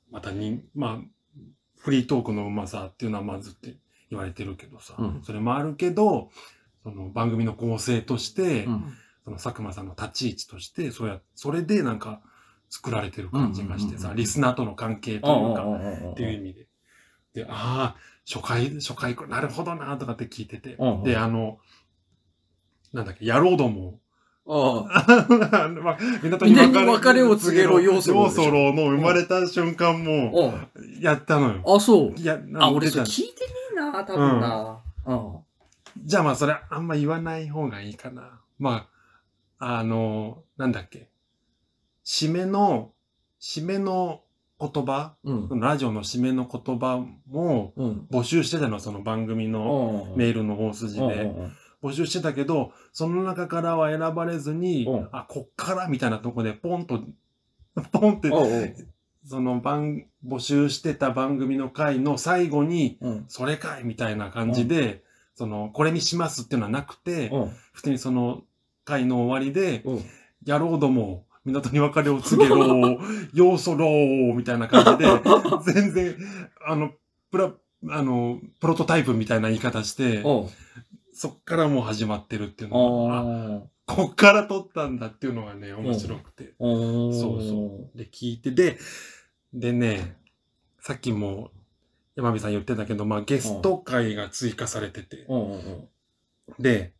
またに、まあ、フリートークのうまさっていうのはまずって言われてるけどさ、うんそれもあるけど、その番組の構成として、うんその佐久間さんの立ち位置として、そうや、それでなんか作られてる感じがしてさ、リスナーとの関係というか、っていう意味で。で、ああ、初回、初回、なるほどなとかって聞いてて。うんうんで、あの、なんだっけ、野郎ども。ああ あ港みんなに別れを告げろ要素要素の生まれた瞬間も、あ。やったのよ。あ、そう。いや、あ、俺そ聞いてねえな、多分な。うん。じゃあまあそれあんま言わない方がいいかな。まあ、あの、なんだっけ。締めの、締めの言葉、うんラジオの締めの言葉もうん。募集してたの、その番組のメールの大筋で。募集してたけど、その中からは選ばれずにうん、あ、こっからみたいなとこでポンと、ポンって、その番、募集してた番組の回の最後に、うん。それかいみたいな感じで、その、これにしますっていうのはなくて、うん。普通にその回の終わりで、うん。野郎ども、港に別れを告げろ、要素ろう、みたいな感じで、全然、あの、プラ、あの、プロトタイプみたいな言い方して、うん。そっからもう始まってるっていうのが、こっから撮ったんだっていうのがね、面白くて。そうそう。で、聞いて、で、でね、さっきも山火さん言ってたけど、まあゲスト会が追加されてて、うんうんうん。で、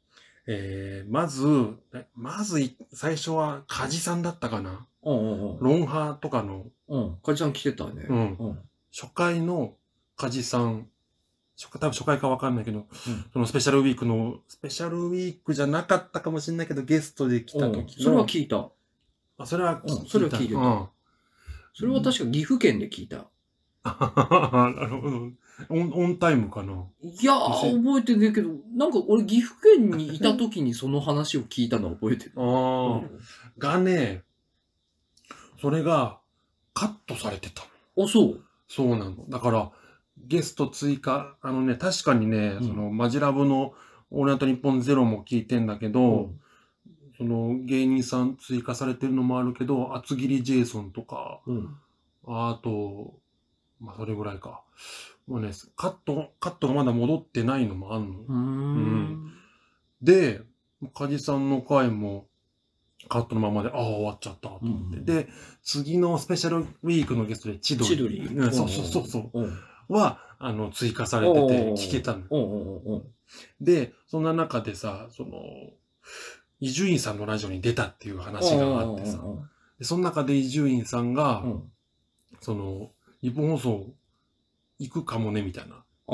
えー、まず、えまずい最初は梶さんだったかなうんうんうん。ロンハーとかのうん。カジさん来てたね。うんうん。初回の梶さん、初回多分初回かわかんないけど、そのスペシャルウィークの、スペシャルウィークじゃなかったかもしれないけど、ゲストで来たうん時の、それは聞いた。あそれはうんそれは聞いてたうんそれは確か岐阜県で聞いた。なるほど。オンオンタイムかな。いやー、覚えてねえけど、なんか俺岐阜県にいた時にその話を聞いたのは覚えてる。ああ、がね、それがカットされてたの。あ、そう？そうなの。だから、ゲスト追加、あのね、確かにね、うんその、マジラブのオールナイトニッポンゼロも聞いてんだけど、その、芸人さん追加されてるのもあるけど、厚切りジェイソンとか、うん。あと、まあ、それぐらいか。もうね、カット、カットがまだ戻ってないのもあんの。うーん。で、梶さんの回もカットのままで、ああ、終わっちゃったと思って。うんで、次のスペシャルウィークのゲストで千鳥。千鳥。うんそうそうそうそう。うん。は、あの、追加されてて聞けたの。うんうんうんうん。で、そんな中でさ、その、伊集院さんのラジオに出たっていう話があってさ、うんでその中で伊集院さんが、うんうん。その、日本放送行くかもね、みたいな。あ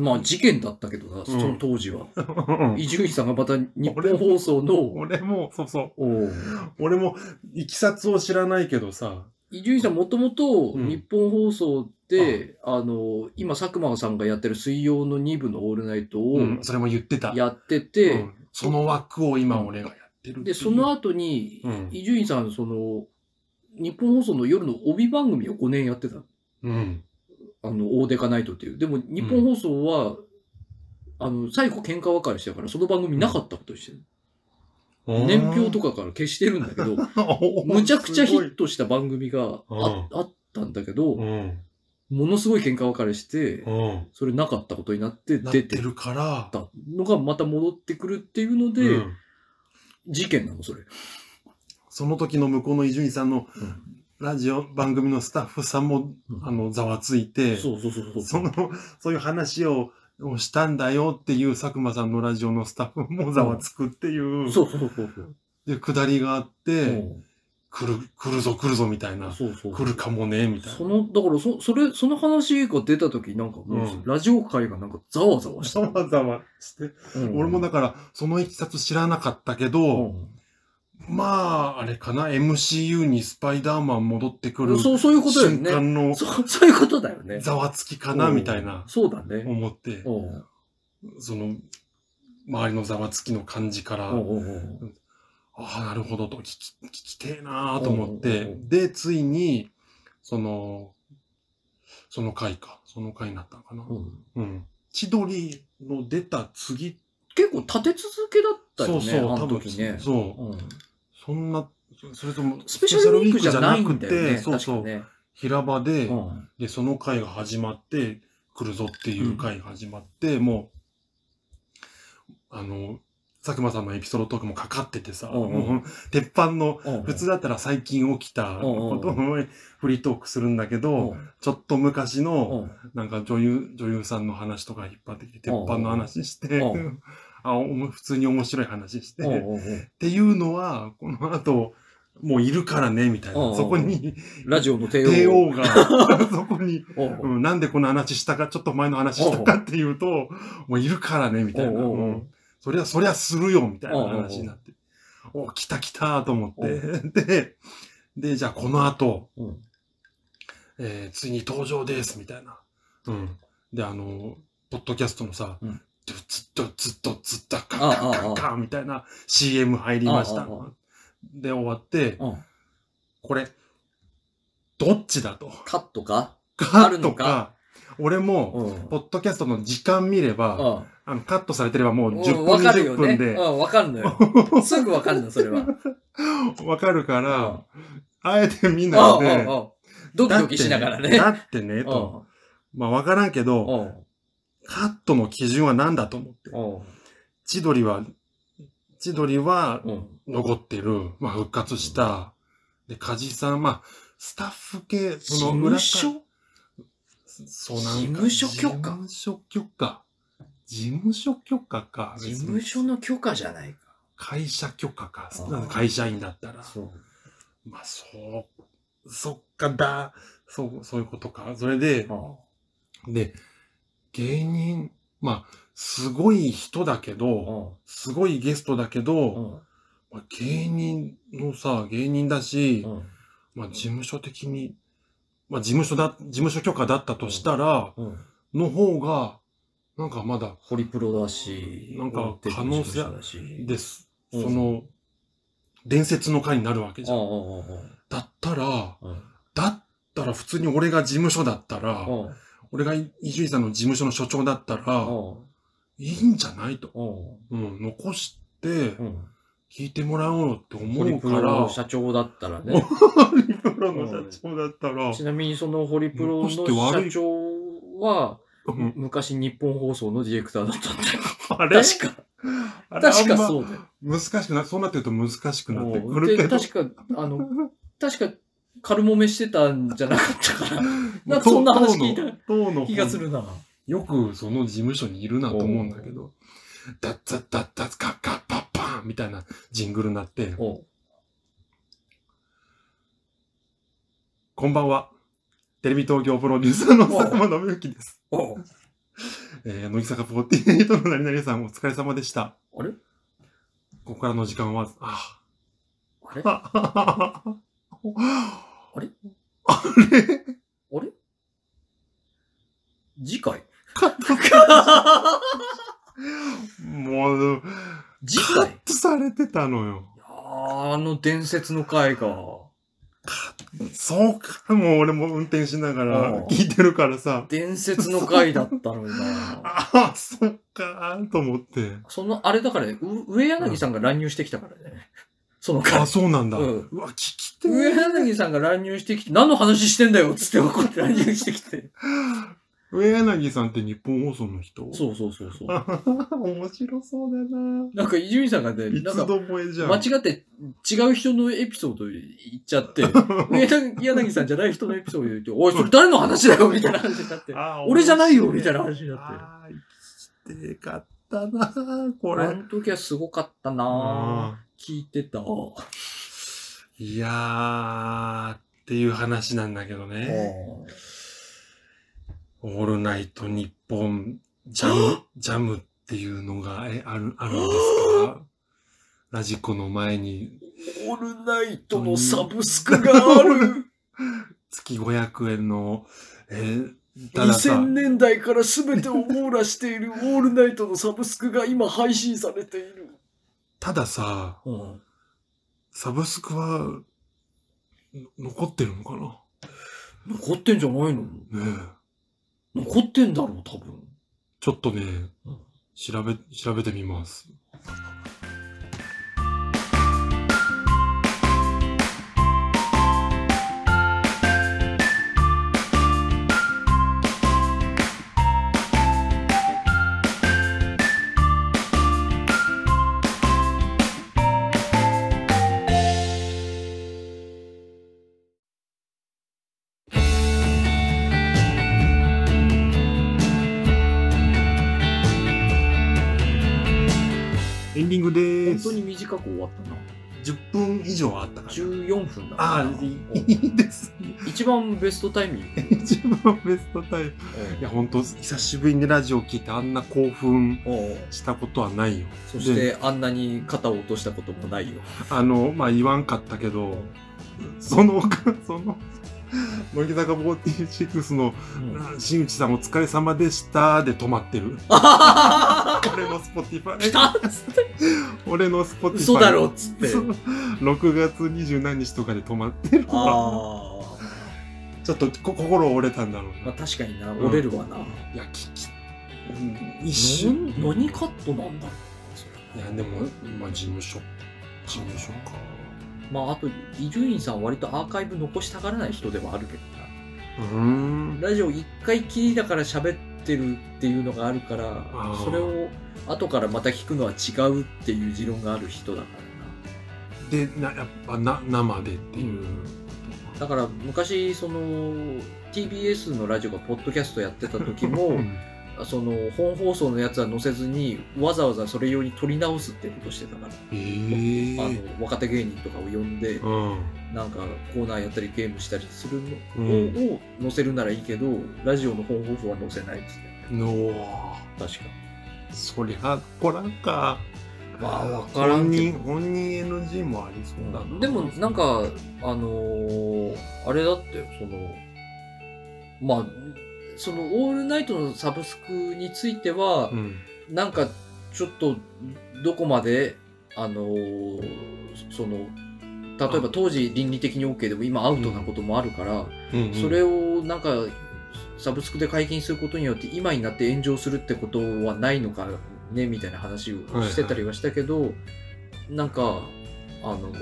まあ事件だったけどな、んその当時は。伊集院さんがまた日本放送の、俺も、そうそう。俺も、いきさつを知らないけどさ、伊集院さんもともとうん日本放送で、あの、今、佐久間さんがやってる水曜の2部のオールナイトをうん、それも言ってた。やってて、うんその枠を今俺がやってるで、その後にうん、伊集院さん、その、日本放送の夜の帯番組を5年やってた。うん。あの、大デカナイトっていう。でも、日本放送は、あの、最後喧嘩別れしてたから、その番組なかったことにしてる。年表とか、かから消してるんだけど、むちゃくちゃヒットした番組がうんああったんだけどう、ん。ものすごい喧嘩別れして、うん。それなかったことになってなっ出ててるから、たのがまた戻ってくるっていうので、うん事件なの、それ。その時の向こうの伊集院さんのうんラジオ番組のスタッフさんも、うんあの、ざわついて、そうそうそうそう。その、そういう話を、をしたんだよっていう佐久間さんのラジオのスタッフもざわつくっていう、そうそうそうそう。で、下りがあって、うん来る、来るぞ来るぞみたいな、そうそう。来るかもね、みたいな。その、だからそ、それ、その話が出た時なんかもう、うんラジオ界がなんかざわざわした。ざわざわして。うん俺もだから、そのいきさつ知らなかったけど、うんまあ、あれかな、MCU にスパイダーマン戻ってくるそう、そういうことだよ瞬ね。間のそう、そういうことだよね。ざわつきかな、みたいな、そうだね。思って、うんその、周りのざわつきの感じから、ああ、なるほどと、聞き、聞きてえなーと思っうんうんてう、んで、ついに、その、その回か、その回になったのかな。うんうん。千鳥の出た次、結構立て続けだったよね、そうそう、あ多分、の時ね。そう、うんそんな、それとも、スペシャルウィークじゃないんだよね。そうそう、確かね。平場で、うんで、その回が始まって、来るぞっていう回が始まって、もう、あの、佐久間さんのエピソードトークもかかっててさ、うんうん。もう鉄板の、うん普通だったら最近起きたことをフリートークするんだけど、うん。ちょっと昔の、うん。なんか女優、女優さんの話とか引っ張ってきて、鉄板の話してうん、あ普通に面白い話して、うんっうんうん。ていうのは、この後、もういるからね、みたいな。うんうんそこに、ラジオの帝王。帝王が、そこに、うん。うん、なんでこの話したか、ちょっと前の話したかっていうと、もういるからね、みたいな。そりゃ、そりゃするよ、みたいな話になって。お、来た来たと思って。で、で、じゃあこの後、うんえー、ついに登場です、みたいな。うん。で、あの、ポッドキャストのさ、うんドゥツッドツッドツッダカカカカみたいな CM 入りました。で、終わって、うんこれ、どっちだと。カットか？カットか、俺も、うん。ポッドキャストの時間見れば、うんあの、カットされてればもううん10分、わかるよ20ね。分でうん、わかるのよ。すぐわかるの、それは。わかるかうんら、あえて見あないで、ドキドキしながらね。だってね、と。まあわからんけうど、んカットの基準は何だと思って。うん千鳥は、千鳥はうん残ってる、まあ復活した。で、梶さん、まあ、スタッフ系、事その裏務か所？そうなんか。事務所許可？事務所許可。事務所許可か。事務所の許可じゃないか。会社許可か。会社員だったら。そう。まあ、そう、そっかだ。そう、そういうことか。それで、で、芸人、まあ、すごい人だけど、すごいゲストだけど、まあ、芸人のさ、芸人だし、まあ、事務所的に、まあ、事務所だ、事務所許可だったとしたら、の方が、なんかまだ、ホリプロだし、なんか可能性。です。うんその、伝説の回になるわけじゃん。うんうんうんだったら、うんだったら普通に俺が事務所だったら、うん俺が伊集院さんの事務所の所長だったら、うんいいんじゃないと。うんうん、残して、うん聞いてもらおうって思うから、の社長だったらね。ホリプロの社長だったら、ちなみにそのホリプロの社長は、うん。昔日本放送のディレクターだったんだ。よ。あれ？確か。確かそうだよ。難しくな、そうなってると難しくなってくうんるけど。で。確か、あの、確か、軽揉めしてたんじゃなかったから、なんか当そんな話聞いた気がするな。よくその事務所にいるなと思うんだけど、ダッザッダッダッカッカッパッパーンみたいなジングルになって、おうこんばんは。テレビ東京プロデューサーの佐久間信之です。おう。えー、乃木坂48の何々さんお疲れ様でした。あれ？ここからの時間は、ああれ？あ、れ？あれ？あれ？次回？カットもう、次カッ回トされてたのよ。あーあの伝説の回か。そうか、もう俺も運転しながらうん聞いてるからさ。伝説の回だったのにな。ああ、そっか、と思って。その、あれだからね、う上柳さんが乱入してきたからね。その回あ、。そうなんだ。ううんわ、聞きて上ー柳さんが乱入してきて、何の話してんだよっつって怒って乱入してきて。上柳さんって日本放送の人？そうそうそうそう。面白そうだななんか伊集院さんがね、いつなんかどもえじゃん。間違って違う人のエピソード言っちゃって、上柳さんじゃない人のエピソード言って、おい、それ誰の話だよ？みたいな話になって。あ俺じゃないよ？みたいな話になって。ああ、生きてかったなこあれ。の時はすごかったなぁ。あ聞いてた。ーいやー、っていう話なんだけどね。オールナイト日本ジャム、ジャムっていうのがえある、あるんですか？ラジコの前に。オールナイトのサブスクがある。月500円の、えーたださ2000、年代から全てを網羅している オールナイトのサブスクが今配信されている。たださ、うん、サブスクは、の残ってるのかな？残ってんじゃないの？ねえ。残ってんだろう、多分。ちょっとねうん、調べ、調べてみます。14分だな。ああ、いいですね。一番ベストタイミング。一番ベストタイム。いや、本当久しぶりにラジオ聞いてあんな興奮したことはないよ。そしてあんなに肩を落としたこともないよ。あの、まあ、言わんかったけど、その、その、乃木坂46の、うん新内さんお疲れ様でしたで止まってる。あ俺のスポティファイ。来たっつって。俺のスポティファイ。嘘だろっつって。そう6月20何日とかで止まってるわ。あちょっとこ心折れたんだろうあ。まあな。確かにな、折れるわな。いや、聞き、うん一瞬。な何カットなんだろういや、でも、まあ、事務所。事務所か。まああと、伊集院さんは割とアーカイブ残したがらない人ではあるけどうーん。な。ラジオ一回きりだから喋ってるっていうのがあるからそれを後からまた聞くのは違うっていう持論がある人だからな。で、なやっぱな生でっていう。だから昔その TBS のラジオがポッドキャストやってた時もうん。その本放送のやつは載せずにわざわざそれ用に撮り直すってことしてたから、ええ。あの若手芸人とかを呼んでうん。なんかコーナーやったりゲームしたりするのうん。を,、を載せるならいいけどラジオの本放送は載せないっつって。の確かそりゃ、こらんか。まあ分からん本人、けど本人 NG もありそうだな。でもなんかあのーあれだってよそのまあそのオールナイトのサブスクについては、うん。なんかちょっとどこまであのーその例えば当時倫理的に OK でも今アウトなこともあるから、うんうんそれをなんかサブスクで解禁することによって今になって炎上するってことはないのかねみたいな話をしてたりはしたけど、なんかあの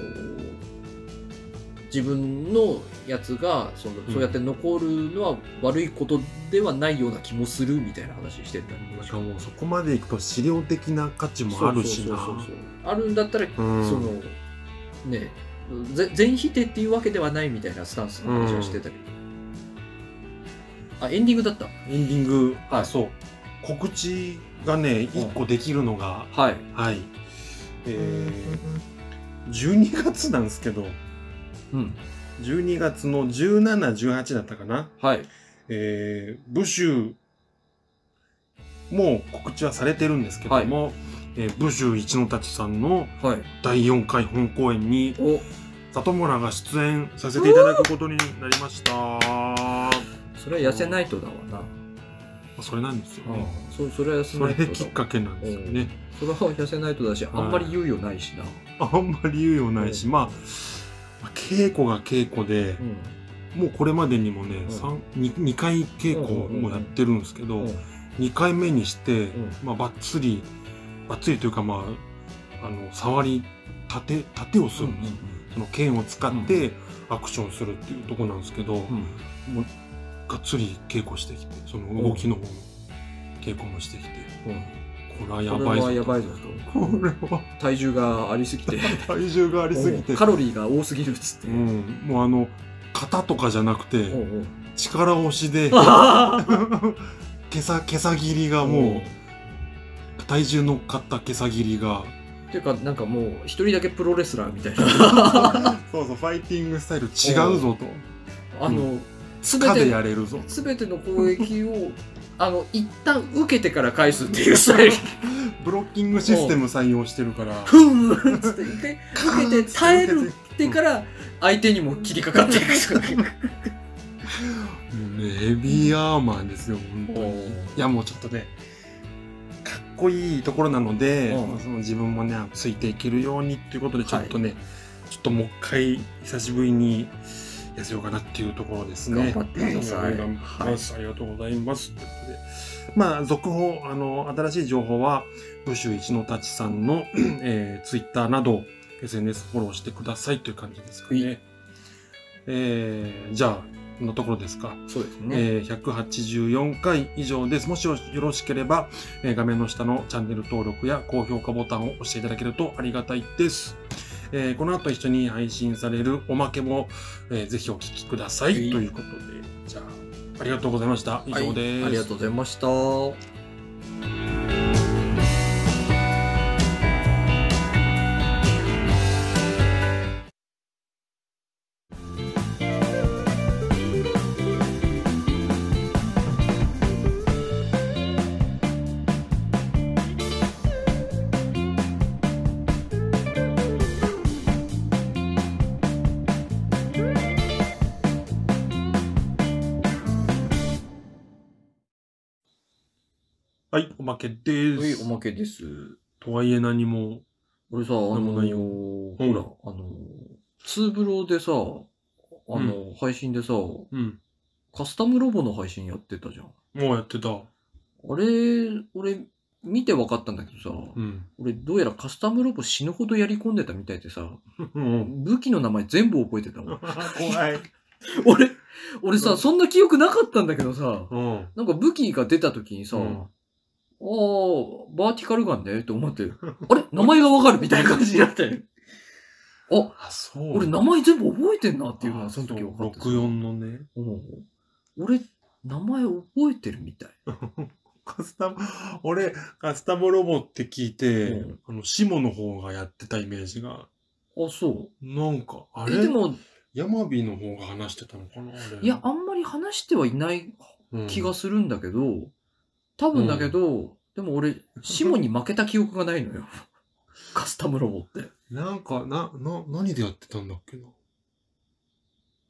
自分のやつがその、うん。そうやって残るのは悪いことではないような気もするみたいな話してたりなんかもうそこまでいくと資料的な価値もあるしな。あるんだったら、うん。そのねぜ全否定っていうわけではないみたいなスタンスの話はしてたけど、あエンディングだった。エンディング、はいあ、そう。告知がね、一個できるのが、はい。はい。えー、12月なんですけど、うん。12月の17、18だったかな。はい。えー、ブシュもう告知はされてるんですけども、えーブシュ一の太さんのはい。第4回本公演にお。里村が出演させていただくことになりました。それは痩せないとだわな。それなんですよあね。あそそれは痩せそないとだれきっかけなんですよね。それは痩せないとだし、あんまり猶予ないしな。あんまり猶予ないし、うん。まあ、まあ稽古が稽古でう、ん。もうこれまでにもね、うん。三二2回稽古もやってるんですけど、うん2回目にして、ん。まあ、ばっつり、ばっつりというか、まあ、あの、触り、盾、盾をするんですよ。その剣を使ってアクションするっていうところなんですけど、うん。もうがっつり稽古してきて、その動きの方の稽古もしてきて、うん。これはやこばいぞやばいぞと。これは体重がありすぎて。体重がありすぎてうん、カロリーが多すぎるっつって。うん、もうあの、型とかじゃなくて、力押しで、あ毛さ、毛さ切りがもう、体重乗っかった毛さ切りが、ていうか、なんかもう、一人だけプロレスラーみたいな。そうそう、ファイティングスタイル違うぞと。あの、すべて、やれるぞ。すべての攻撃を、あの、一旦受けてから返すっていうスタイル。ブロッキングシステム採用してるから。ふんっつって、一回受けて耐えるってから、相手にも切りかかっていく。もうね、ヘビーアーマーですよ、本当に。いや、もうちょっとね、かっこいいところなので、うんまあその自分もね、ついていけるようにっていうことで、ちょっとね、ちょっともう一回、久しぶりに痩せようかなっていうところですね。頑張ってください頑張ります、ありがとうございます。ということでまあ、続報、あの、新しい情報は、ブシュ一の立さんの、えー、ツイッターなど、SNS フォローしてくださいという感じですかはね。えー、じゃあ、こんなところですか。そうですね。えー184回以上です。もしよろしければ、えー画面の下のチャンネル登録や高評価ボタンを押していただけるとありがたいです。えーこの後一緒に配信されるおまけも、えーぜひお聞きください。はいということで、じゃあ、ありがとうございました。以上です。はいありがとうございました。けです。はい、おまけです。とはいえ何も、俺さ、あのなんもないよほうんら、あのツーブロでさ、あの、配信でさ、うん、カスタムロボの配信やってたじゃん。もうやってた。あれ、俺、見て分かったんだけどさ、うん。俺、どうやらカスタムロボ死ぬほどやり込んでたみたいでさ、うん。武器の名前全部覚えてたわ。怖い。俺、俺さ、うんそんな記憶なかったんだけどさ、うん。なんか武器が出た時にさ、バーティカルガンねって思って、あれ？名前がわかるみたいな感じになって。あ、あ、そう。俺名前全部覚えてんなっていうのはその時分かってさ64のね。うん俺、名前覚えてるみたい。カスタム、俺、カスタムロボって聞いて、うんあの、シモの方がやってたイメージが、あ、そなんか、あう。れ？え、でも、ヤマビの方が話してたのかなあれ。いや、あんまり話してはいないうん気がするんだけど、多分だけど、でも俺、シモに負けた記憶がないのよ。カスタムロボって。なんか、な、な、何でやってたんだっけな？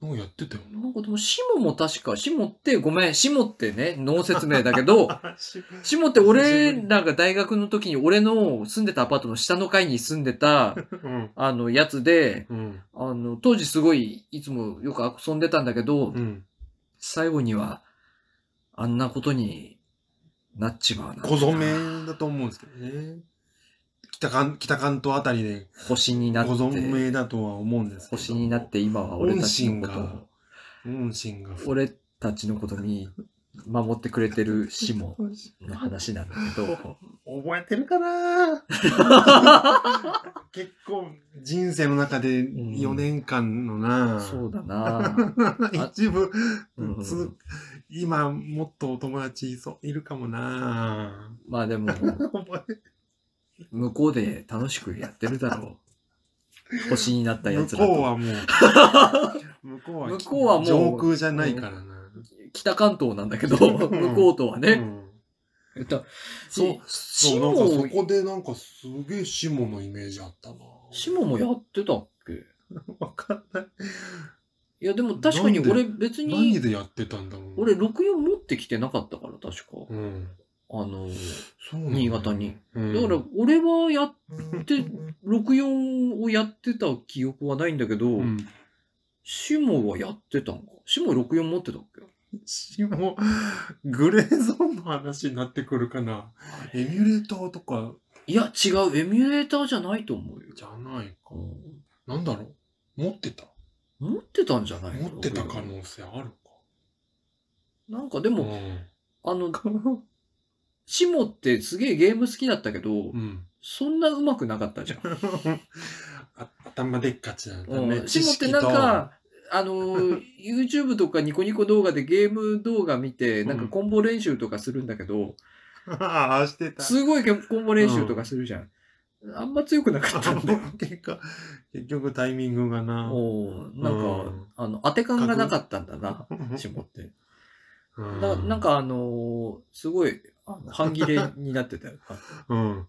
なんかやってたよな。なんかでも、シモも確か、シモって、ごめん、シモってね、脳説明だけど、シモって俺らが大学の時に俺の住んでたアパートの下の階に住んでた、うん。あの、やつで、うん。あの、当時すごい、いつもよく遊んでたんだけど、うん。最後には、あんなことになっちまうな小染めだと思うんですけどね。北関、北関東あたりで星になって、小染めだとは思うんですけど。星になって今は俺たちのこと音を、音信が。俺たちのことに守ってくれてるシモ の話なんだけど、覚えてるかな？結構人生の中で4年間のな、そうだな。一部、うんつ今もっとお友達いそういるかもな。まあでも、向こうで楽しくやってるだろう。星になったや向つらと。こうはもう、向こうは向こうはもう上空じゃないからな。北関東なんだけど、向こうとはね。うんえっと、そう、シそう、なんかそモ、こでなんかすげえシモのイメージあったな。シモもやってたっけ？わかんない。いや、でも確かに俺別何に、でやってたんだろう。俺64持ってきてなかったから、確か。うん。あの、そうなんだ新潟に。うんだから、俺はやって、64をやってた記憶はないんだけど、うん。シモはやってたんか。シモ64持ってたっけ？しも、グレーゾーンの話になってくるかな。エミュレーターとかいや、違う。エミュレーターじゃないと思うよ。じゃないかう。んなんだろう？持ってた？持ってたんじゃない持ってた可64能性あるか。なんかでも、うんあの、シモってすげえゲーム好きだったけど、うん。そんな上手くなかったじゃん。あ頭でっかちなんだね。うんシモってなんか、あのー、YouTube とかニコニコ動画でゲーム動画見て、なんかコンボ練習とかするんだけど、ああ、してた。すごいコンボ練習とかするじゃん。あんま強くなかったんだよ。結果、結局タイミングがな。おーなんか、うんあの、当て感がなかったんだな、シモって。ななん、かあのーすごい、半切れになってたよ。うん。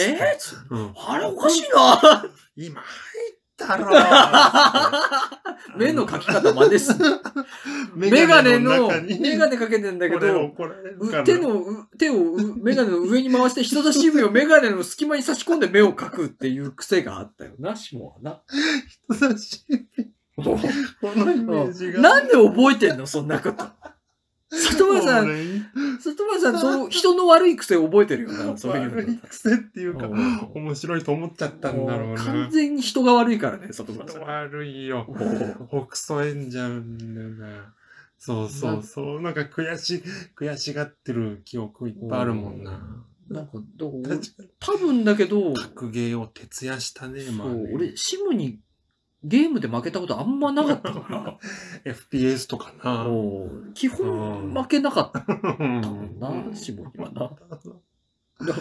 えーえーあれおかしいな今入ったろ 目の描き方真似すメメガネの、メガネかけてんだけど、手の、う手をうメガネの上に回して人差し指をメガネの隙間に差し込んで目を描くっていう癖があったよな、シモはな。人差し指 このイメージが。なんで覚えてんのそんなこと。里村さん、俺里村さん、そう、人の悪い癖覚えてるよな、そういうの悪い癖っていうか、うん面白いと思っちゃったんだろう完な。全に人が悪いからね、里村さん。悪いよ。おうほくそえんじゃうんだよな。そうそうそう。なんか悔し、悔しがってる記憶いっぱいあるもんな。なんか、どう？多分だけど、に格ゲーを徹夜したね、まあそうね。俺、シムにゲームで負けたことあんまなかったから、FPS とかな。もう基本負けなかったもんな、シムにはな。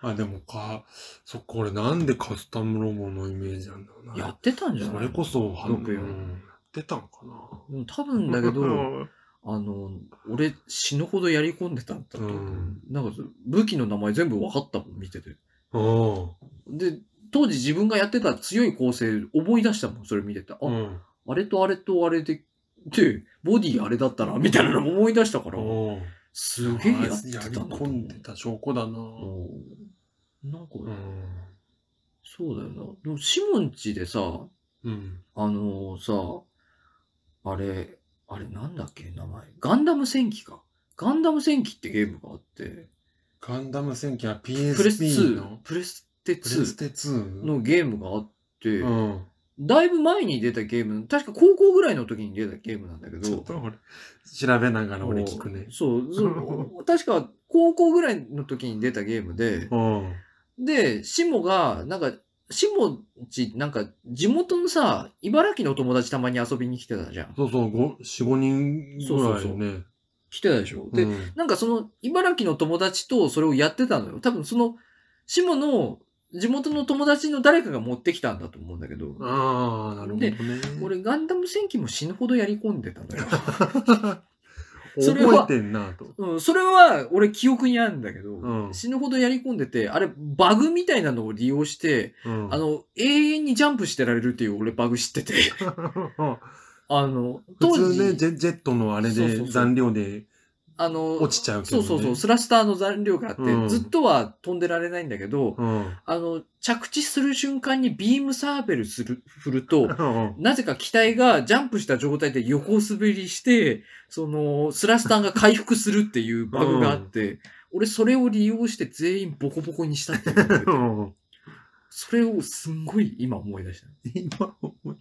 あ、でもか、そっか、俺なんでカスタムロボのイメージなんだろうな。やってたんじゃない？それこそ、は六四うんやってたんかな。うん多分だけど、う んあの、俺死ぬほどやり込んでたんだとなんか武器の名前全部分かったもん、見てて。うん。で、当時自分がやってた強い構成思い出したもん、それ見てて。あ、うん。あれとあれとあれで、で、ボディあれだったな、みたいなのも思い出したから、うん。すげえやってやりたんだと思う込んでた証拠だな。うんなんか、うん。そうだよな。でも、シモンチでさ、うん。あのさ、あれ、あれなんだっけ、名前。ガンダム戦記か。ガンダム戦記ってゲームがあって、ガンダム戦記はプレス PSP 2の、プレステ2プレステ2のゲームがあって、うん。だいぶ前に出たゲーム、確か高校ぐらいの時に出たゲームなんだけど、ちょっと俺、調べながら俺聞くね。そう、そう 確か高校ぐらいの時に出たゲームで、うん。で、シモが、なんか、シモち、なんか、地元のさ、茨城の友達たまに遊びに来てたじゃん。そうそう、五四五人ぐらいよね。来てたでしょ。で、うんなんかその、茨城の友達とそれをやってたのよ。多分その、シモの地元の友達の誰かが持ってきたんだと思うんだけど、ああ、なるほどね。俺ガンダム戦記も死ぬほどやり込んでたのよ。それは覚えてんなと。うん、それは俺記憶にあるんだけど、うん死ぬほどやり込んでて、あれバグみたいなのを利用して、うんあの、永遠にジャンプしてられるっていう俺バグ知ってて、あの、当時、普通ね、ジェジェットのあれで残量であの、落ちちゃうけどね。そうそうそう、スラスターの残量があって、うんずっとは飛んでられないんだけど、うん。あの、着地する瞬間にビームサーベルする、振ると、うんなぜか機体がジャンプした状態で横滑りして、その、スラスターが回復するっていうバグがあって、俺それを利用して全員ボコボコにしたっていうのを覚えてそれをすんごい今思い出した。今思い、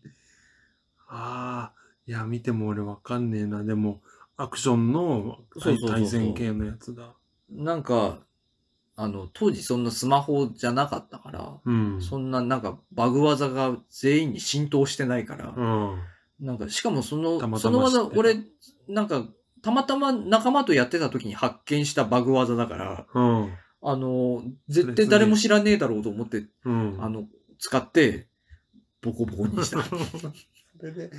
ああ、いや、見ても俺わかんねえな。でも、アクションのそうそうそうそう対戦系のやつだ。なんか、あの、当時そんなスマホじゃなかったから、うん。そんななんかバグ技が全員に浸透してないから、うん。なんかしかもその、たまたその技ま知ってた俺、なんか、たまたま仲間とやってた時に発見したバグ技だから、うん。あの、絶対誰も知らねえだろうと思って、うん。あの、使って、ボコボコにした。それで、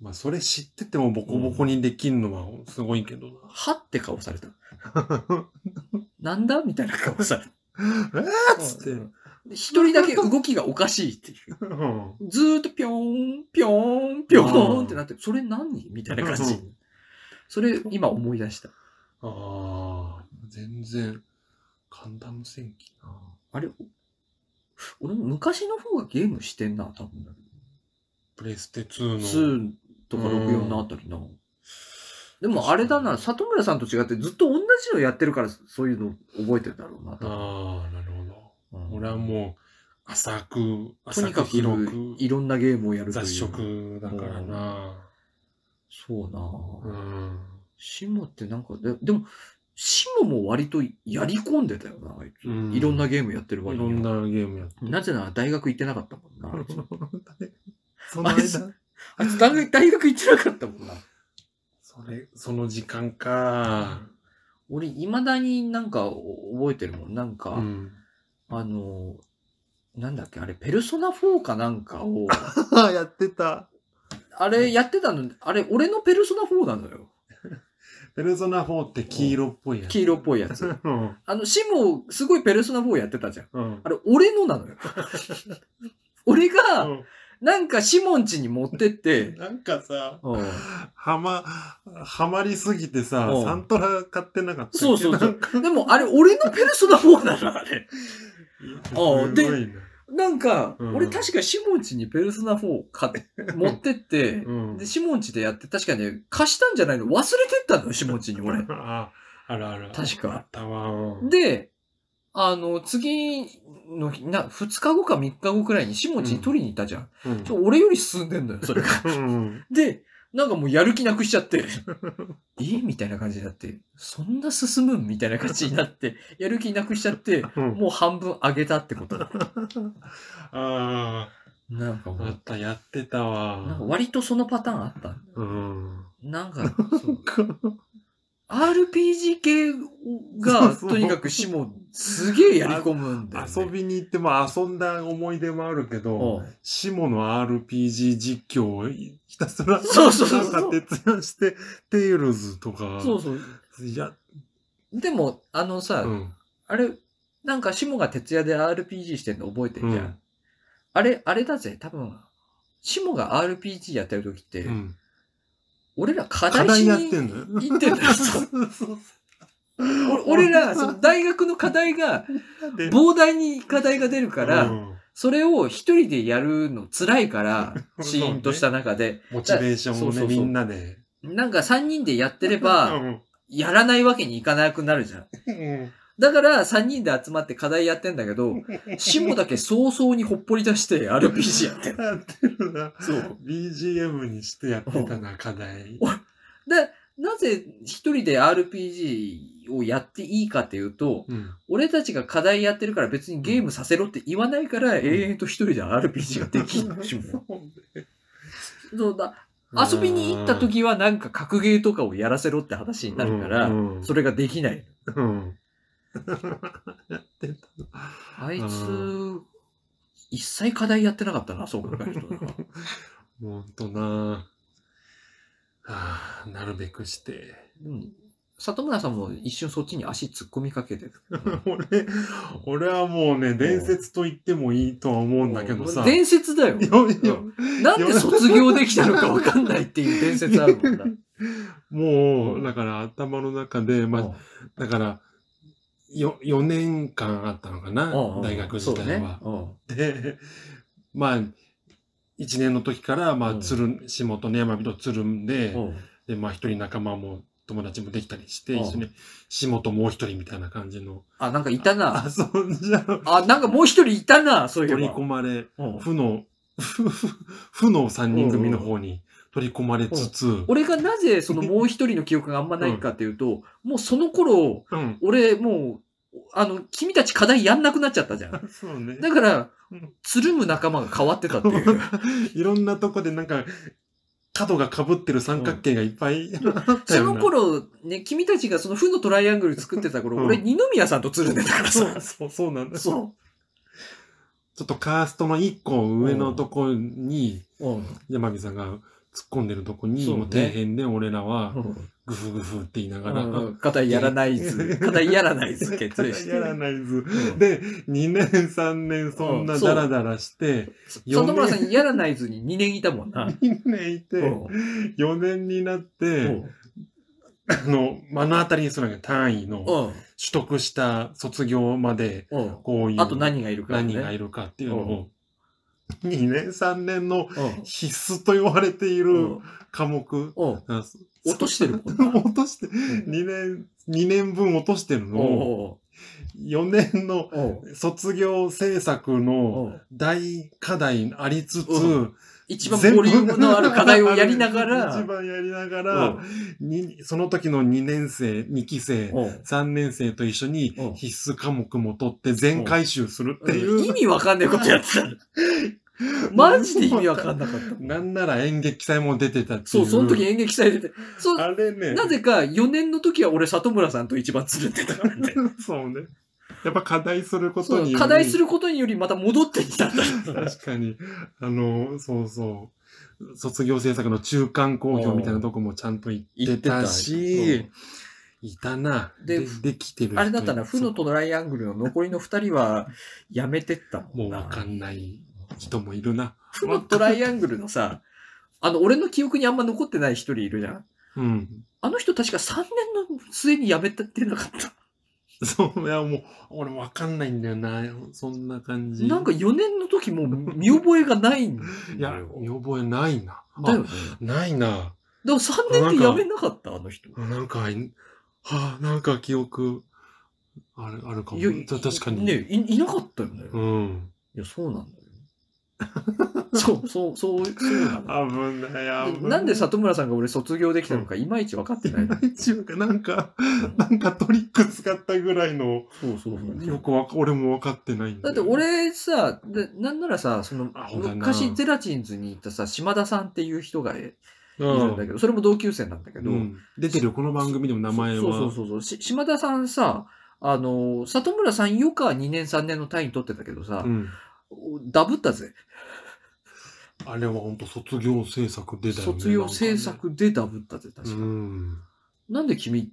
まあ、それ知っててもボコボコにできんのはすごいけどはって顔された。な。なんだみたいな顔された。えーっつって一人だけ動きがおかしいっていう。うんずーっとぴょーん、ぴょーん、ぴょーんってなって、それ何みたいな感じう。それ、今思い出した。ああ、全然、ガンダム戦記な。あれ俺も昔の方がゲームしてんな、多分。プレステ2の。2とか64のあたりな。でもあれだな、里村さんと違ってずっと同じのやってるから、そういうの覚えてるだろうな、ああ、なるほど。うん俺はもう、浅く、と浅にかくく広く、いろんなゲームをやるという。雑食だからな。そうなうぁ。ん。シモってなんか、ででも、シモも割とやり込んでたよな、あいつ。うんいろんなゲームやってるい割には。ろんなゲームやって。なぜなら大学行ってなかったもんな。あいつ その間、あいつ大学大学行ってなかったもんな。それ、その時間か。俺、未だになんか覚えてるもん。なんか、うん。あの、なんだっけ、あれ、ペルソナ4かなんかを、やってた。あれやってたの、あれ、俺のペルソナ4なのよ。ペルソナ4って黄色っぽいやつ。黄色っぽいやつ。うん。あの、シモ、すごいペルソナ4やってたじゃん。うん。あれ、俺のなのよ。俺が、うんなんかシモン家に持ってって、なんかさ、うん。はま、はまりすぎてさうん、サントラ買ってなかったっけ？そうそうそう。なんか。でも、あれ、俺のペルソナ4なの、あれ。あ すごいな。なんか、うん。俺確かシモン家にペルソナ4買って、持ってって、うん。で、シモン家でやって、確かね、貸したんじゃないの？忘れてったのよ、シモン家に俺。あ、あるある。確か。あったわ。うん。で、あの、次の日、な、二日後か三日後くらいにシモン家に取りに行ったじゃん。うんちょ俺より進んでんのよ、それが。うんで、なんかもうやる気なくしちゃって、え？みたいな感じになって、そんな進むん？みたいな感じになって、やる気なくしちゃって、うんもう半分上げたってことだ。あなんかあ、もう、あった、やってたわ。なんか割とそのパターンあったうん。なんか、そう。RPG 系が、とにかくシモン、すげえやり込むんだよ、ね。遊びに行っても遊んだ思い出もあるけど、うんシモの RPG 実況をひたすら、そうそうそうなんか徹夜して、テイルズとか、そうそう。いや、でも、あのさ、うん。あれ、なんかシモが徹夜で RPG してんの覚えてるじゃん？うんあれ、あれだぜ、多分、シモが RPG やってる時って、うん。俺ら課課題題しにやってんの？よ。行ってんだよ。俺ら、その大学の課題が、で膨大に課題が出るから、うんそれを一人でやるの辛いから、シーンとした中で、モチベーションをね、みんなで。なんか3人でやってれうば、んやらないわけにいかなくなるじゃん。うんだから3人で集まって課題やってんだけど、シモだけ早々にほっぽり出して RPG やってる。やってるな。そう。BGM にしてやってたな、課題。で、なぜ一人で RPG をやっていいかっていうと、うん。俺たちが課題やってるから別にゲームさせろって言わないから、永遠と一人で RPG ができるしも。そうだ。遊びに行った時はなんか格ゲーとかをやらせろって話になるから、それができない。うん。やってたの。あいつう、一切課題やってなかったな、そ う考えるとな。ほんとなはあ、なるべくして。うん里村さんも一瞬そっちに足突っ込みかけてる。俺、俺はもうね、伝説と言ってもいいとは思うんだけどさ。伝説だよ。よよなんで卒業できたのかわかんないっていう伝説あるもんだ。もう、うんだから頭の中で、まあ、だから、よ、4年間あったのかな、うんうん大学時代は。そうねで、まあ、1年の時から、まあ、うんつるん、仕事ね、山人つるんで、で、まあ、一人仲間も友達もできたりして、うん一緒に、仕事もう一人みたいな感じの。あ、なんかいたな。遊んじゃう。あ、なんかもう一人いたな、そういえば。取り込まれ、うん負の、負 負の3人組の方に取り込まれつつ、俺がなぜそのもう一人の記憶があんまないかっていうと、もうその頃、うん。俺もう、あの、君たち課題やんなくなっちゃったじゃん。そうね。だからうん、つるむ仲間が変わってたっていう。いろんなとこでなんか、角が被ってる三角形がいっぱいあったそ。の頃、ね、君たちがその負のトライアングル作ってた頃、うん俺、二宮さんとつるんでたからさ。そうそう、そうなんだ。そちょっとカーストの一個上のとこに、う。うん。山美さんが突っ込んでるとこに、そうねもう底辺で俺らは、グフグフって言いながら。うん。肩やらないず、肩やらないず決意して。やらないず。うんで、2年3年そんなダラダラして、里村さんやらないずに2年いたもんな。2年いて、うん4年になっうて、んあの、目の当たりにするわけ単位の取うん得した卒業まで、うん。こういう。あと何がいるか、ね。何がいるかっていうのを、2年3年のうん。必須と言われているうん。科目、落としてる。落として、2年、2年分落としてるの。を、お4年の卒業制作の大課題ありつつ、うん一番ボリュームのある課題をやりながら、一番やりながら、にその時の2年生、2期生、おう3年生と一緒にうん必須科目も取って全回収するっていう。意味わかんないことやってた。マジで意味わかんなかった。なんなら演劇祭も出てたって。そう、その時演劇祭出て。そう、あれね。なぜか4年の時は俺里村さんと一番つるんでたからね。そうね。やっぱ課題することにより課題することによりまた戻ってきたんだ。確かに。あの、そうそう。卒業制作の中間公表みたいなとこもちゃんと行ってたし、いたな。でで、できてる人あれだったな、負のトライアングルの残りの2人はやめてった。もうわかんない人もいるな。負のトライアングルのさ、あの、俺の記憶にあんま残ってない一人いるじゃん。うん。あの人確か3年の末に辞めたってなかった。そう、いやもう、俺わかんないんだよな。そんな感じ。なんか4年の時もう見覚えがないんだよ。いや、見覚えないな。だよね。あないな。だから3年で辞めなかった、あの人。なんか、いはあ、なんか記憶、ある、あるかも。いやた確かに。ねい、いなかったよね。うん。いや、そうなんだよ。そう、そう、そう、そうなの。危ない、危ない。なんで里村さんが俺卒業できたのかいまいち分かってない。一応か、なんか、なんかトリック使ったぐらいの、そうそうそう。よくわか、俺も分かってないんだって、俺さ、でなんならさ、その昔ゼラチンズに行ったさ、島田さんっていう人がいうるんだけど、それも同級生なんだけど、うん出てるよこの番組でも名前は。そうそうそうそうし島田さんさ、あの、里村さんよか2年3年の単位取ってたけどさ、うんダブったぜ。あれは本当卒業制作でだよね。卒業制作でダブったぜ、確か。なんかね。うん。なんで君、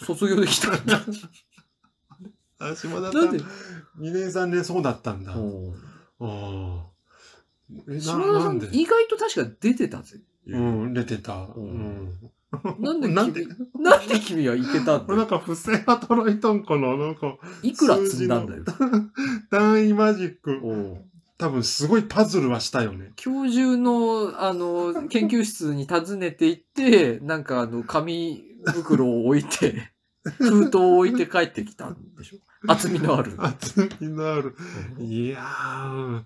卒業できたんだ？あ、島田さん、なんで？2年3年そうだったんだ。あうんあ。島田さん意外と確か出てたぜ。うん、出てた。ううんん。なんで君、なんでなんで君はいけたんこれなだんか不正働いたんかななんか、いくら積んだんだよ。単位マジック。うん多分すごいパズルはしたよね。教授の、あの、研究室に訪ねて行って、なんかあの、紙袋を置いて、封筒を置いて帰ってきたんでしょ厚みのある。厚みのある。いやー、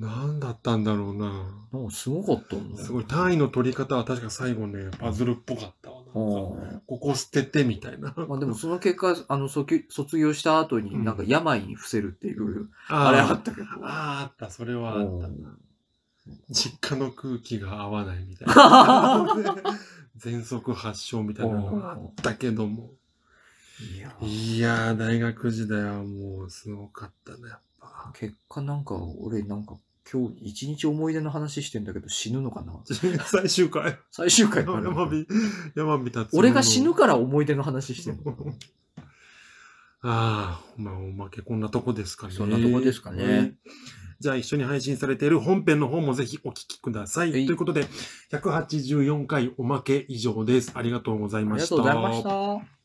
なんだったんだろうな。なんかすごかったんだすごい、単位の取り方は確か最後ね、パズルっぽかったわ。なんかうんここ捨ててみたいな。まあでもその結果、あの、卒卒業した後になんか病に伏せるっていう、ああれあったけど。あーあった、それはあった。うん実家の空気が合わないみたいな。喘息発症みたいなのがあったけども。いやいやー、大学時代はもうすごかったね、やっぱ。結果なんか、俺なんか今日一日思い出の話してんだけど死ぬのかな？最終回。最終回かな？山火、山火俺が死ぬから思い出の話してんのかな？ああ、まあ、おまけこんなとこですかね。そんなとこですかね。じゃあ一緒に配信されている本編の方もぜひお聞きください。はいということで、184回おまけ以上です。ありがとうございありました。がとうございました。